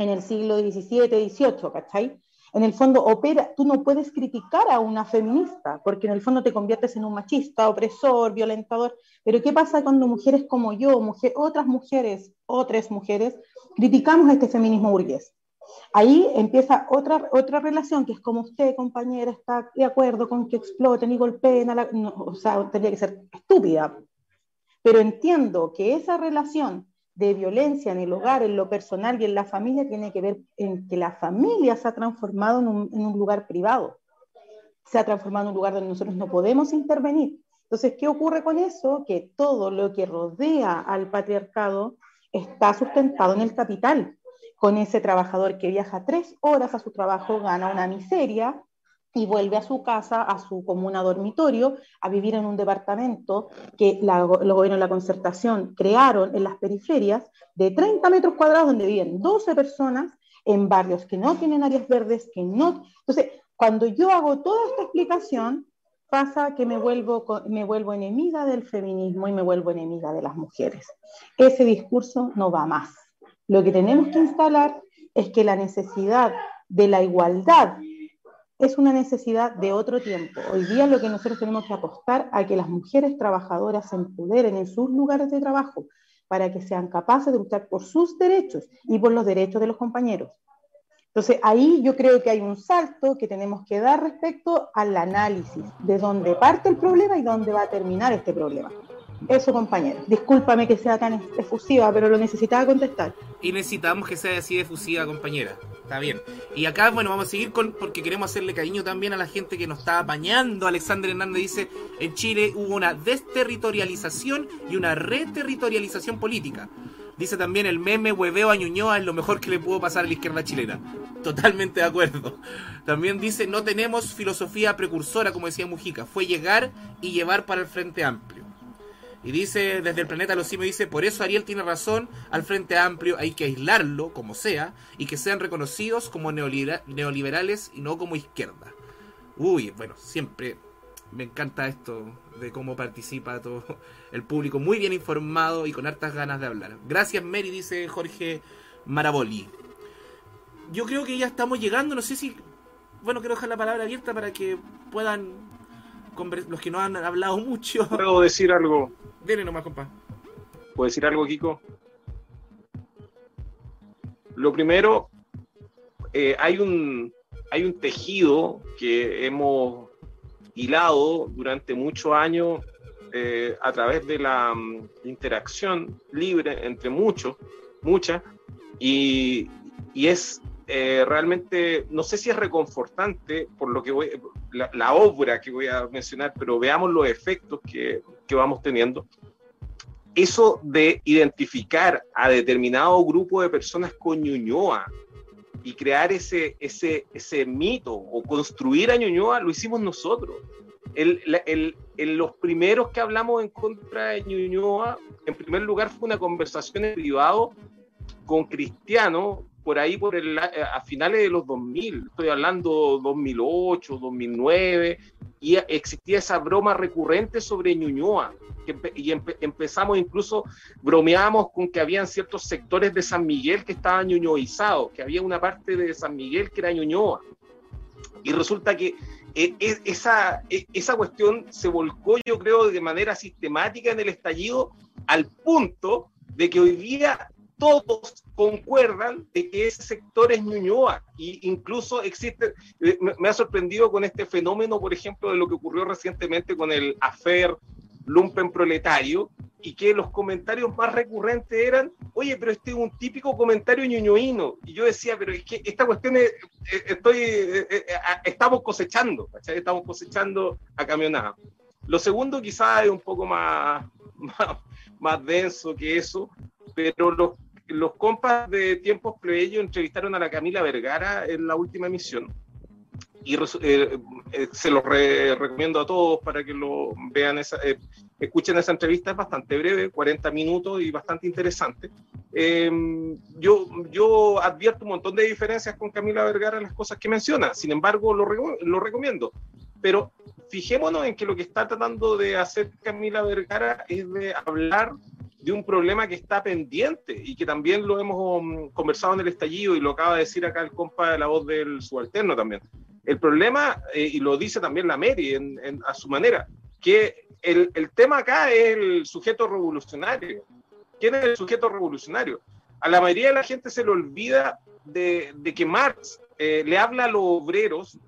en el siglo XVII, XVIII, ¿cachai? en el fondo opera, tú no puedes criticar a una feminista, porque en el fondo te conviertes en un machista, opresor, violentador. Pero ¿qué pasa cuando mujeres como yo, mujer, otras mujeres, otras mujeres, criticamos este feminismo burgués? Ahí empieza otra, otra relación, que es como usted, compañera, está de acuerdo con que exploten y golpeen a la... no, o sea, tendría que ser estúpida. Pero entiendo que esa relación de violencia en el hogar, en lo personal y en la familia tiene que ver en que la familia se ha transformado en un, en un, lugar privado, se ha transformado en un lugar donde nosotros no podemos intervenir. Entonces, ¿qué ocurre con eso? Que todo lo que rodea al patriarcado está sustentado en el capital, con ese trabajador que viaja tres horas a su trabajo, gana una miseria, y vuelve a su casa, a su comuna dormitorio, a vivir en un departamento que la, los gobiernos de la concertación crearon en las periferias de 30 metros cuadrados donde viven 12 personas en barrios que no tienen áreas verdes, que no... Entonces, cuando yo hago toda esta explicación, pasa que me vuelvo, me vuelvo enemiga del feminismo y me vuelvo enemiga de las mujeres. Ese discurso no va más. Lo que tenemos que instalar es que la necesidad de la igualdad es una necesidad de otro tiempo. Hoy día lo que nosotros tenemos que apostar a que las mujeres trabajadoras se empoderen en sus lugares de trabajo para que sean capaces de luchar por sus derechos y por los derechos de los compañeros. Entonces ahí yo creo que hay un salto que tenemos que dar respecto al análisis de dónde parte el problema y dónde va a terminar este problema. Eso, compañero. Discúlpame que sea tan efusiva, pero lo necesitaba contestar. Y necesitamos que sea así de efusiva, compañera. Está bien. Y acá, bueno, vamos a seguir con, porque queremos hacerle cariño también a la gente que nos está apañando. Alexander Hernández dice, en Chile hubo una desterritorialización y una reterritorialización política. Dice también el meme hueveo a Ñuñoa es lo mejor que le pudo pasar a la izquierda chilena. Totalmente de acuerdo. También dice, no tenemos filosofía precursora, como decía Mujica. Fue llegar y llevar para el Frente Amplio. Y dice, desde el planeta Los Simios, dice, por eso Ariel tiene razón, al Frente Amplio hay que aislarlo, como sea, y que sean reconocidos como neolibera neoliberales y no como izquierda. Uy, bueno, siempre me encanta esto de cómo participa todo el público, muy bien informado y con hartas ganas de hablar. Gracias, Mary, dice Jorge Maraboli. Yo creo que ya estamos llegando, no sé si... Bueno, quiero dejar la palabra abierta para que puedan los que no han hablado mucho. ¿Puedo decir algo? Dile nomás, compa. ¿Puedo decir algo, Kiko? Lo primero, eh, hay, un, hay un tejido que hemos hilado durante muchos años eh, a través de la um, interacción libre entre muchos, muchas, y, y es eh, realmente, no sé si es reconfortante por lo que voy, la, la, obra que voy a mencionar, pero veamos los efectos que, que vamos teniendo. Eso de identificar a determinado grupo de personas con Ñuñoa y crear ese, ese, ese mito o construir a Ñuñoa, lo hicimos nosotros. El, el, el, los primeros que hablamos en contra de Ñuñoa, en primer lugar fue una conversación en privado con Cristiano, por ahí por el, a finales de los 2000, estoy hablando 2008, 2009, y existía esa broma recurrente sobre Ñuñoa. Que y empezamos incluso, bromeábamos con que habían ciertos sectores de San Miguel que estaban ñuñoizados, que había una parte de San Miguel que era Ñuñoa. Y resulta que eh, esa, esa cuestión se volcó, yo creo, de manera sistemática en el estallido, al punto de que hoy día todos concuerdan de que ese sector es Ñuñoa y incluso existe, eh, me ha sorprendido con este fenómeno, por ejemplo, de lo que ocurrió recientemente con el afer lumpen proletario y que los comentarios más recurrentes eran, oye, pero este es un típico comentario ñuñoíno. Y yo decía, pero es que esta cuestión es, eh, estoy, eh, estamos cosechando, Estamos cosechando a camionada. Lo segundo quizás es un poco más, más, más denso que eso, pero los los compas de Tiempos Plebeyos entrevistaron a la Camila Vergara en la última emisión. Y eh, eh, se los recomiendo a todos para que lo vean, esa, eh, escuchen esa entrevista, es bastante breve, 40 minutos y bastante interesante. Em, yo, yo advierto un montón de diferencias con Camila Vergara en las cosas que menciona, sin embargo lo, lo recomiendo. Pero fijémonos en que lo que está tratando de hacer Camila Vergara es de hablar de un problema que está pendiente y que también lo hemos mm, conversado en el estallido y lo acaba de decir acá el compa de la voz del subalterno también. El problema, eh, y lo dice también la Mary a su manera, que el, el, tema acá es el sujeto revolucionario. ¿Quién es el sujeto revolucionario? A la mayoría de la gente se le olvida de, de que Marx eh, le habla a los obreros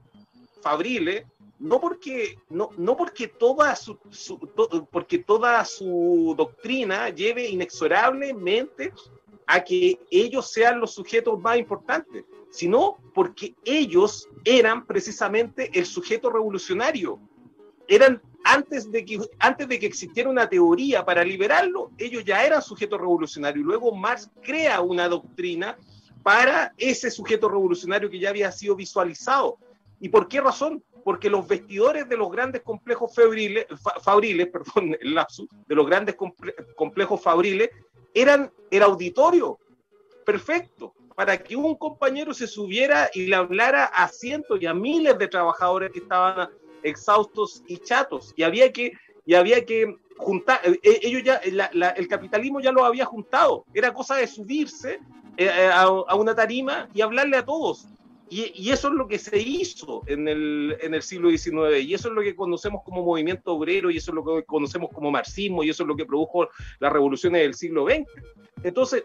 fabriles no porque, no, no porque, toda su, porque toda su doctrina lleve inexorablemente a que ellos sean los sujetos más importantes, sino porque ellos eran precisamente el sujeto revolucionario. Eran antes de que, antes de que existiera una teoría para liberarlo, ellos ya eran sujetos revolucionarios. Luego Marx crea una doctrina para ese sujeto revolucionario que ya había sido visualizado. ¿Y por qué razón? Porque los vestidores de los grandes complejos fabriles, perdón, el lapsus, de los grandes complejos fabriles, eran el auditorio perfecto para que un compañero se subiera y le hablara a cientos y a miles de trabajadores que estaban exhaustos y chatos. Y había que, y había que juntar, eh, eh, ellos ya, el capitalismo ya lo había juntado. Era cosa de subirse eh, a una tarima y hablarle a todos. Y, eso es lo que se hizo en el, en el siglo XIX, y eso es lo que conocemos como movimiento obrero, y eso es lo que conocemos como marxismo, y eso es lo que produjo las revoluciones del siglo XX. Entonces,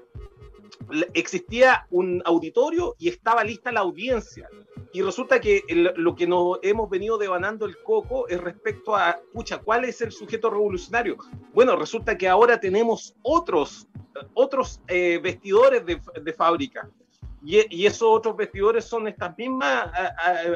existía un auditorio y estaba lista la audiencia. Y resulta que lo que nos hemos venido devanando el coco es respecto a, pucha, ¿cuál es el sujeto revolucionario? Bueno, resulta que ahora tenemos otros, otros eh, vestidores de, de fábrica y, esos otros vestidores son estas mismas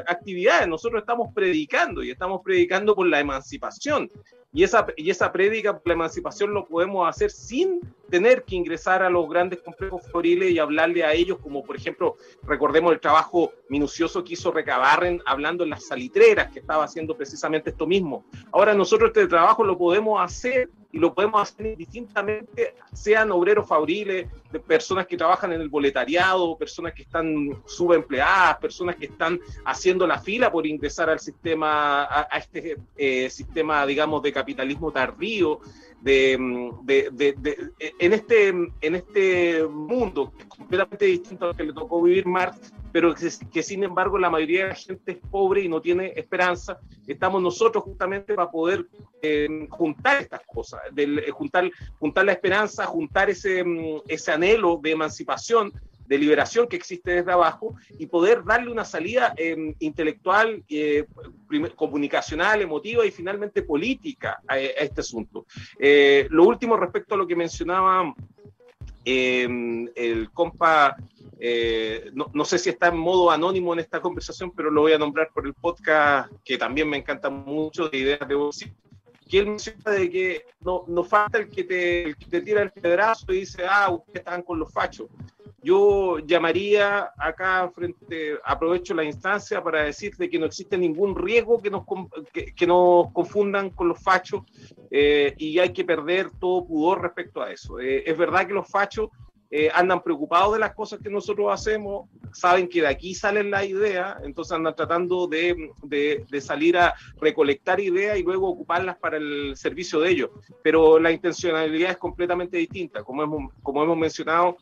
actividades. Nosotros estamos predicando y estamos predicando por la emancipación. Y esa, y esa prédica por la emancipación lo podemos hacer sin tener que ingresar a los grandes complejos floriles y hablarle a ellos, como por ejemplo, recordemos el trabajo minucioso que hizo Recabarren hablando en las salitreras, que estaba haciendo precisamente esto mismo. Ahora nosotros este trabajo lo podemos hacer y lo podemos hacer distintamente, sean obreros fabriles, personas que trabajan en el boletariado, personas que están subempleadas, personas que están haciendo la fila por ingresar al sistema, a, este eh, sistema, digamos, de capitalismo tardío, de, en, este, en este mundo completamente distinto al que le tocó vivir Marx, pero que, sin embargo la mayoría de la gente es pobre y no tiene esperanza, estamos nosotros justamente para poder eh, juntar estas cosas, eh, juntar, juntar la esperanza, juntar ese, mm, ese anhelo de emancipación de liberación que existe desde abajo y poder darle una salida em, intelectual, eh, comunicacional, emotiva y finalmente política a, este asunto. Eh, lo último respecto a lo que mencionaba em, el compa, eh, no, no, sé si está en modo anónimo en esta conversación, pero lo voy a nombrar por el podcast que también me encanta mucho de ideas de voz que él menciona de que no, no falta el que, te, el que te tira el pedazo y dice, ah, ustedes están con los fachos. Yo llamaría acá frente, aprovecho la instancia para decirte que no existe ningún riesgo que nos, que, nos confundan con los fachos eh, y hay que perder todo pudor respecto a eso. Eh, es verdad que los fachos eh, andan preocupados de las cosas que nosotros hacemos, saben que de aquí salen las ideas, entonces andan tratando de, de, de, salir a recolectar ideas y luego ocuparlas para el servicio de ellos. Pero la intencionalidad es completamente distinta. Como hemos, como hemos mencionado,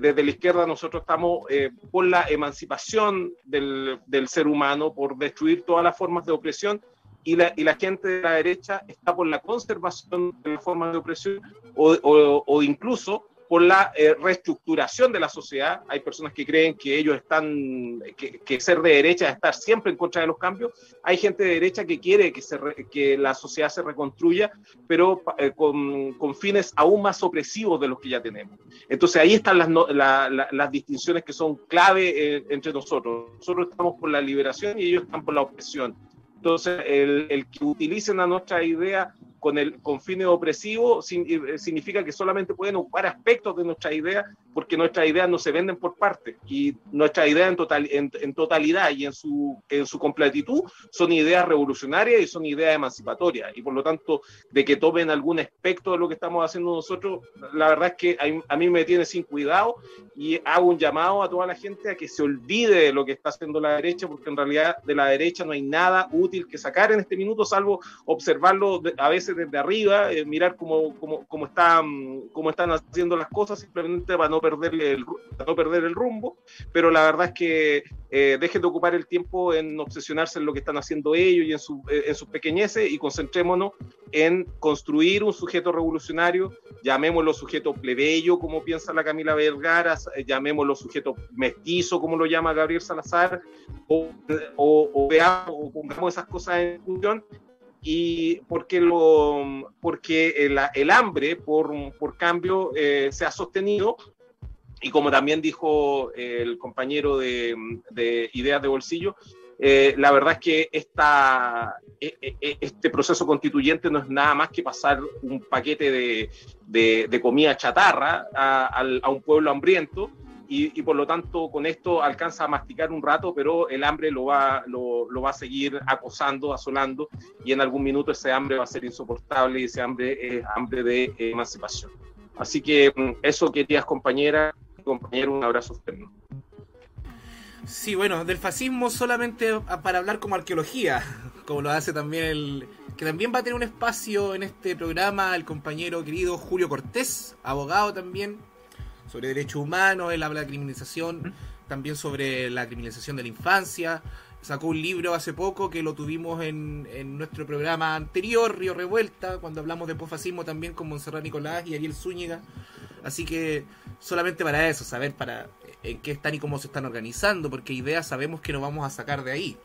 desde la izquierda nosotros estamos eh, por la emancipación del, ser humano, por destruir todas las formas de opresión, y la, y la gente de la derecha está por la conservación de las formas de opresión o incluso por la eh, reestructuración de la sociedad. Hay personas que creen que ellos están, que, que, ser de derecha es estar siempre en contra de los cambios. Hay gente de derecha que quiere que, se re, que la sociedad se reconstruya, pero eh, con, con, fines aún más opresivos de los que ya tenemos. Entonces ahí están las, la, la, las distinciones que son clave eh, entre nosotros. Nosotros estamos por la liberación y ellos están por la opresión. Entonces, el, el que utilicen a nuestra idea con, el, con fines opresivos sin, significa que solamente pueden ocupar aspectos de nuestra idea porque nuestras ideas no se venden por parte. Y nuestras ideas en, total, en, en, totalidad y en su, en su completitud son ideas revolucionarias y son ideas emancipatorias. Y por lo tanto de que tomen algún aspecto de lo que estamos haciendo nosotros, la verdad es que a, a mí me tiene sin cuidado y hago un llamado a toda la gente a que se olvide de lo que está haciendo la derecha porque en realidad de la derecha no hay nada útil que sacar en este minuto salvo observarlo a veces desde arriba, eh, mirar cómo, cómo, cómo, están, cómo están haciendo las cosas simplemente para no perder el, no perder el rumbo, pero la verdad es que eh, dejen de ocupar el tiempo en obsesionarse en lo que están haciendo ellos y en, su, eh, en sus pequeñeces y concentrémonos en construir un sujeto revolucionario, llamémoslo sujeto plebeyo, como piensa la Camila Vergara, llamémoslo sujeto mestizo, como lo llama Gabriel Salazar, o, o, o veamos, o pongamos esas cosas en función y porque, lo, porque el, el hambre por, por cambio eh, se ha sostenido. Y como también dijo el compañero de, de Ideas de Bolsillo, eh, la verdad es que esta, este proceso constituyente no es nada más que pasar un paquete de, de, de comida chatarra a, a, un pueblo hambriento y, por lo tanto con esto alcanza a masticar un rato, pero el hambre lo va, lo, va a seguir acosando, asolando, y en algún minuto ese hambre va a ser insoportable y ese hambre es hambre de emancipación. Así que mm, eso querías compañera, compañero, un abrazo ferno. Sí, bueno, del fascismo solamente para hablar como arqueología, como lo hace también el, que también va a tener un espacio en este programa el compañero querido Julio Cortés, abogado también, sobre derechos humanos, él habla de criminalización, también sobre la criminalización de la infancia. Sacó un libro hace poco que lo tuvimos en, en nuestro programa anterior, Río Revuelta, cuando hablamos de posfascismo también con Monserrat Nicolás y Ariel Zúñiga. Así que solamente para eso, saber para en qué están y cómo se están organizando, porque ideas sabemos que no vamos a sacar de ahí.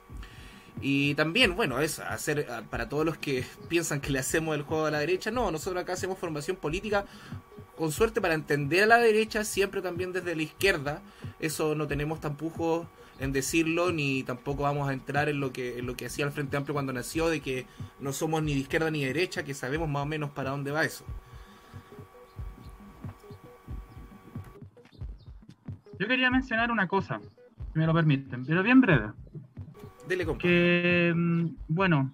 Y también, bueno, es hacer para todos los que piensan que le hacemos el juego a la derecha, no, nosotros acá hacemos formación política con suerte para entender a la derecha, siempre también desde la izquierda. Eso no tenemos tampujos en decirlo, ni tampoco vamos a entrar en lo que en lo que hacía el Frente Amplio cuando nació, de que no somos ni de izquierda ni de derecha, que sabemos más o menos para dónde va eso. Yo quería mencionar una cosa, si me lo permiten, pero bien breve. Dele, compa. Que, mm, bueno,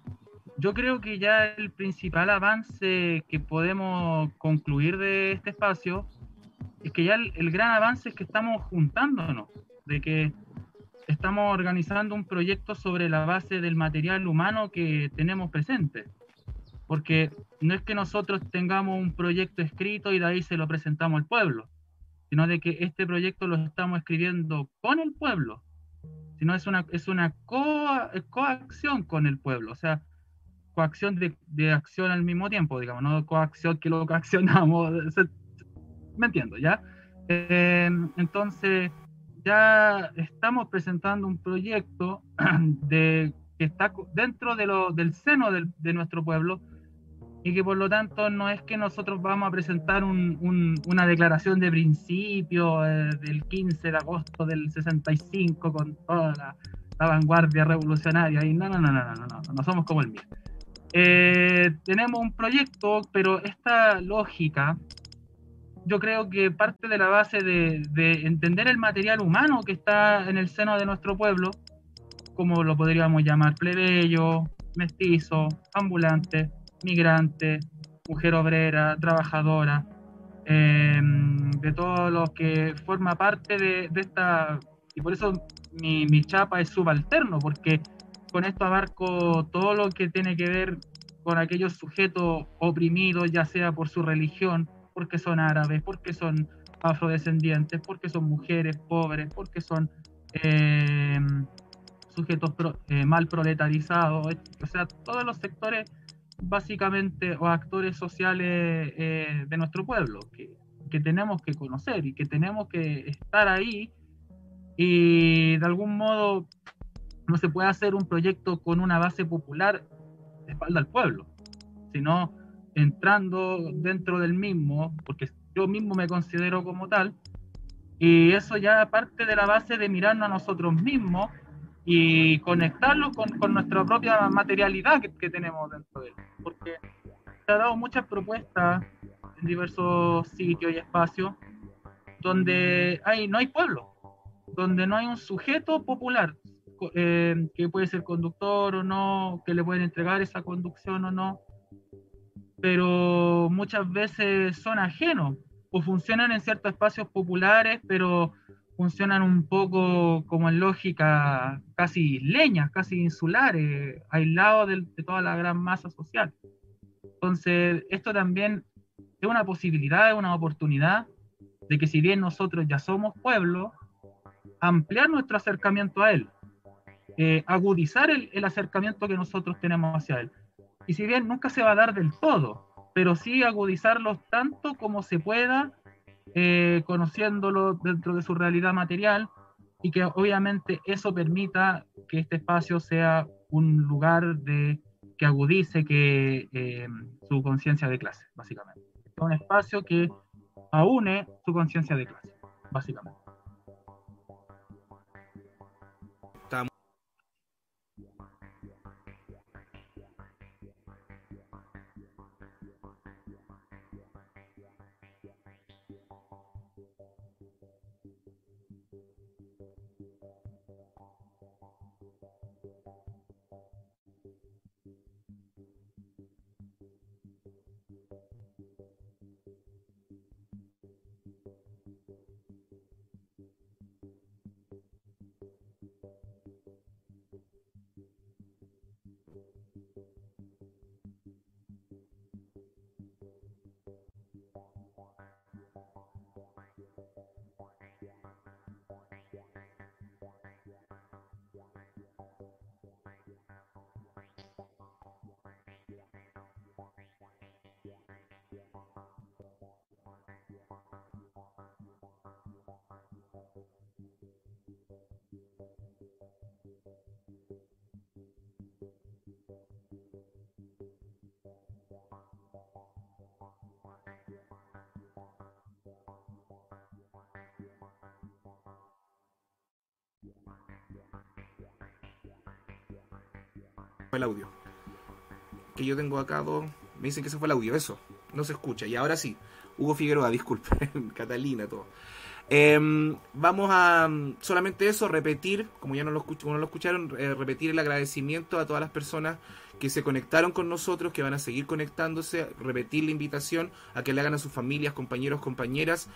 yo creo que ya el principal avance que podemos concluir de este espacio es que ya el, el, gran avance es que estamos juntándonos, de que estamos organizando un proyecto sobre la base del material humano que tenemos presente. Porque no es que nosotros tengamos un proyecto escrito y de ahí se lo presentamos al pueblo, sino de que este proyecto lo estamos escribiendo con el pueblo, sino es una, es una co coacción con el pueblo. O sea, coacción de, de, acción al mismo tiempo, digamos, no coacción que lo coaccionamos, me entiendo, ¿ya? Eh, entonces, ya estamos presentando un proyecto de, que está dentro de lo, del seno de nuestro pueblo y que por lo tanto no es que nosotros vamos a presentar un, un, una declaración de principio eh, del 15 de agosto del 65 con toda la, la vanguardia revolucionaria y no, no, no, no, no, no, no somos como el mío. Eh, tenemos un proyecto, pero esta lógica, yo creo que parte de la base de, de, entender el material humano que está en el seno de nuestro pueblo, como lo podríamos llamar plebeyo, mestizo, ambulante, migrante, mujer obrera, trabajadora, eh, de todos los que forma parte de, esta, y por eso mi chapa es subalterno, porque con esto abarco todo lo que tiene que ver con aquellos sujetos oprimidos, ya sea por su religión, porque son árabes, porque son afrodescendientes, porque son mujeres pobres, porque son eh, sujetos eh, mal proletarizados, o sea, todos los sectores básicamente o actores sociales eh, de nuestro pueblo que, que tenemos que conocer y que tenemos que estar ahí y de algún modo no se puede hacer un proyecto con una base popular de espalda al pueblo, sino entrando dentro del mismo, porque yo mismo me considero como tal, y eso ya parte de la base de mirarnos a nosotros mismos y conectarlo con, con nuestra propia materialidad que, tenemos dentro de él. Porque se han dado muchas propuestas en diversos sitios y espacios donde hay, no hay pueblo, donde no hay un sujeto popular eh, que puede ser conductor o no, que le pueden entregar esa conducción o no, pero muchas veces son ajenos o funcionan en ciertos espacios populares, pero funcionan un poco como en lógica casi isleñas, casi insulares, aislados del- de, toda la gran masa social. Entonces, esto también es una posibilidad, es una oportunidad de que si bien nosotros ya somos pueblo, ampliar nuestro acercamiento a él, eh, agudizar el, acercamiento que nosotros tenemos hacia él. Y si bien nunca se va a dar del todo, pero sí agudizarlo tanto como se pueda, eh, conociéndolo dentro de su realidad material y que obviamente eso permita que este espacio sea un lugar de que agudice que eh, su conciencia de clase, básicamente. Es un espacio que aúne su conciencia de clase, básicamente. El audio. Que yo tengo acá dos. Me dicen que se fue el audio, eso. No se escucha. Y ahora sí. Hugo Figueroa, disculpe. Catalina, todo. Em, vamos a mm, solamente eso, repetir, como ya no lo, escuch- como no lo escucharon, eh, repetir el agradecimiento a todas las personas que se conectaron con nosotros, que van a seguir conectándose, repetir la invitación a que le hagan a sus familias, compañeros, compañeras,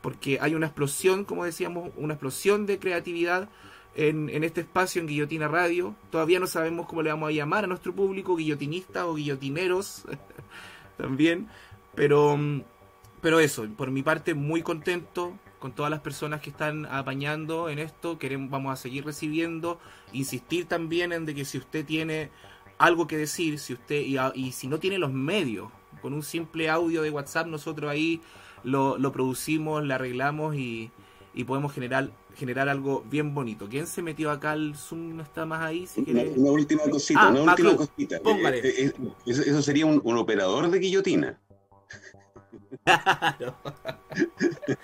porque hay una explosión, como decíamos, una explosión de creatividad en, en este espacio en Guillotina Radio. Todavía no sabemos cómo le vamos a llamar a nuestro público, guillotinistas o guillotineros también, pero, mm, pero eso, por mi parte muy contento con todas las personas que están apañando en esto, queremos, vamos a seguir recibiendo, insistir también en de que si usted tiene algo que decir, si usted y, si no tiene los medios, con un simple audio de WhatsApp nosotros ahí lo, lo producimos, lo arreglamos y, y podemos generar generar algo bien bonito. ¿Quién se metió acá al Zoom? ¿No está más ahí? Si Una, una última cosita, Ah, una última cosita. póngale. Eh, eh, eh, eso, eso sería un, un operador de guillotina. Claro.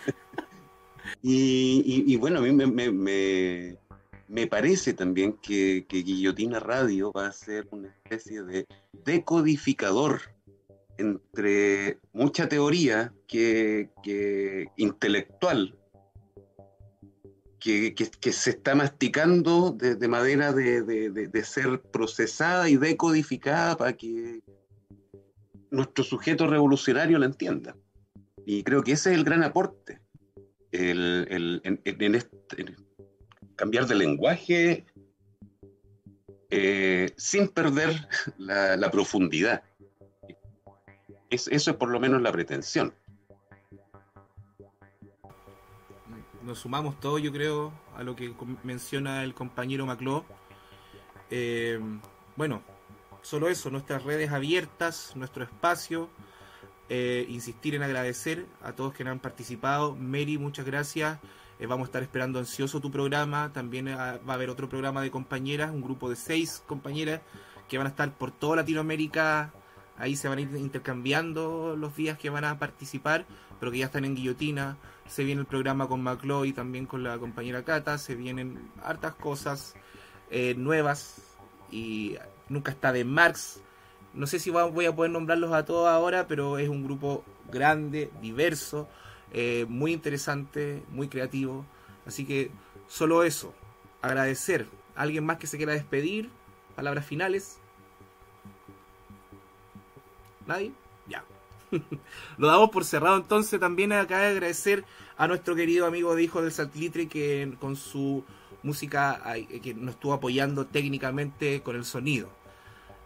Y, y- y bueno, a mí me, me- me- me parece también que, que Guillotina Radio va a ser una especie de decodificador entre mucha teoría que, que intelectual que, se está masticando de, manera de, de- ser procesada y decodificada para que nuestro sujeto revolucionario la entienda. Y creo que ese es el gran aporte. El, el- este- cambiar de lenguaje eh, sin perder la, la profundidad. Es- eso es por lo menos la pretensión. Nos sumamos todos, yo creo, a lo que menciona el compañero Macló. Eh, bueno, solo eso, nuestras redes abiertas, nuestro espacio. eh, insistir en agradecer a todos que han participado. Mary, muchas gracias. Eh, vamos a estar esperando ansioso tu programa. También ah, va a haber otro programa de compañeras, un grupo de seis compañeras que van a estar por toda Latinoamérica. Ahí se van a ir intercambiando los días que van a participar, pero que ya están en guillotina. Se viene el programa con Maclo y también con la compañera Cata. Se vienen hartas cosas eh, nuevas y nunca está de Marx. No sé si voy a poder nombrarlos a todos ahora, pero es un grupo grande, diverso, eh, muy interesante, muy creativo. Así que solo eso, agradecer. ¿Alguien más que se quiera despedir? Palabras finales. ¿Nadie? Ya. Lo damos por cerrado entonces. También acá de agradecer a nuestro querido amigo de Hijo del Saltlitre que con su música ay, que nos estuvo apoyando técnicamente con el sonido.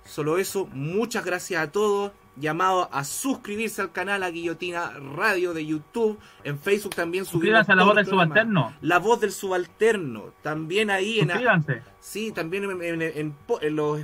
Solo eso, muchas gracias a todos. Llamado a suscribirse al canal a Guillotina Radio de YouTube. En Facebook también subimos. Suscríbanse a la voz del subalterno. La voz del subalterno. También ahí en. Sí, también en, en- en los,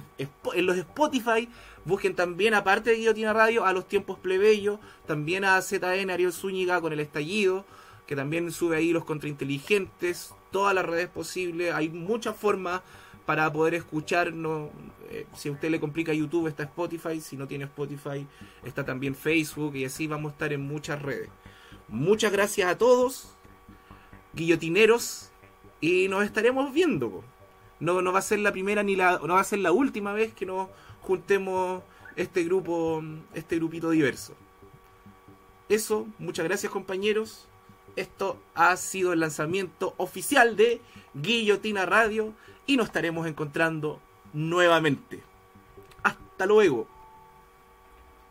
en los Spotify busquen también, aparte de Guillotina Radio, a los tiempos plebeyos, también a ZN Ariel Zúñiga con el estallido, que también sube ahí los contrainteligentes, todas las redes posibles, hay muchas formas para poder escucharnos. Eh, si a usted le complica YouTube, está Spotify, si no tiene Spotify, está también Facebook, y así vamos a estar en muchas redes. Muchas gracias a todos, guillotineros, y nos estaremos viendo. No, no va a ser la primera ni la no va a ser la última vez que nos juntemos este grupo, este grupito diverso. Eso, muchas gracias compañeros. Esto ha sido el lanzamiento oficial de Guillotina Radio y nos estaremos encontrando nuevamente. Hasta luego.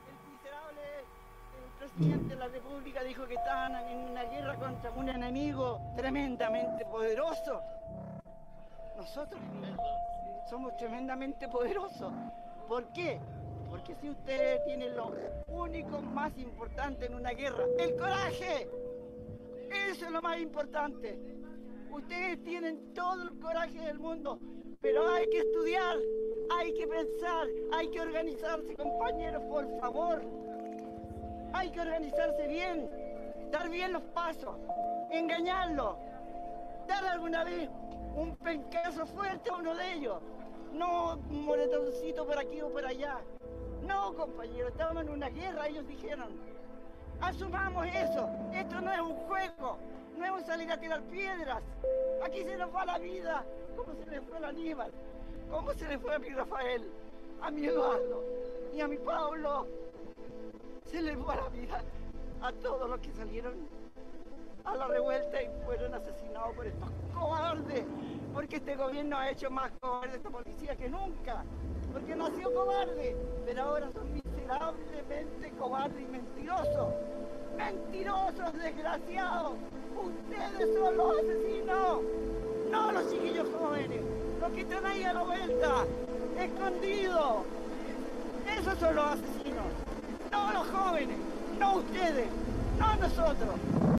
El miserable presidente de la República dijo que estaban en una guerra contra un enemigo tremendamente poderoso. Nosotros somos tremendamente poderosos. ¿Por qué? Porque si ustedes tienen lo único más importante en una guerra, el coraje. Eso es lo más importante. Ustedes tienen todo el coraje del mundo, pero hay que estudiar, hay que pensar, hay que organizarse, compañeros, por favor. Hay que organizarse bien, dar bien los pasos, engañarlo, dar alguna vez un pencazo fuerte a uno de ellos. No moretoncito por aquí o por allá. No, compañeros, estábamos en una guerra, ellos dijeron. Asumamos eso. Esto no es un juego. No un salir a tirar piedras. Aquí se nos va la vida. ¿Cómo se le fue a Aníbal? ¿Cómo se le fue a mi Rafael? A mi Eduardo y a mi Pablo. Se les fue la vida a todos los que salieron a la revuelta y fueron asesinados por estos cobardes. Porque este gobierno ha hecho más cobarde esta policía que nunca. Porque nació cobarde, pero ahora son miserablemente cobardes y mentirosos. Mentirosos, desgraciados. Ustedes son los asesinos. No los chiquillos jóvenes. Los que están ahí a la vuelta. Escondidos. Esos son los asesinos. No los jóvenes. No ustedes. No nosotros.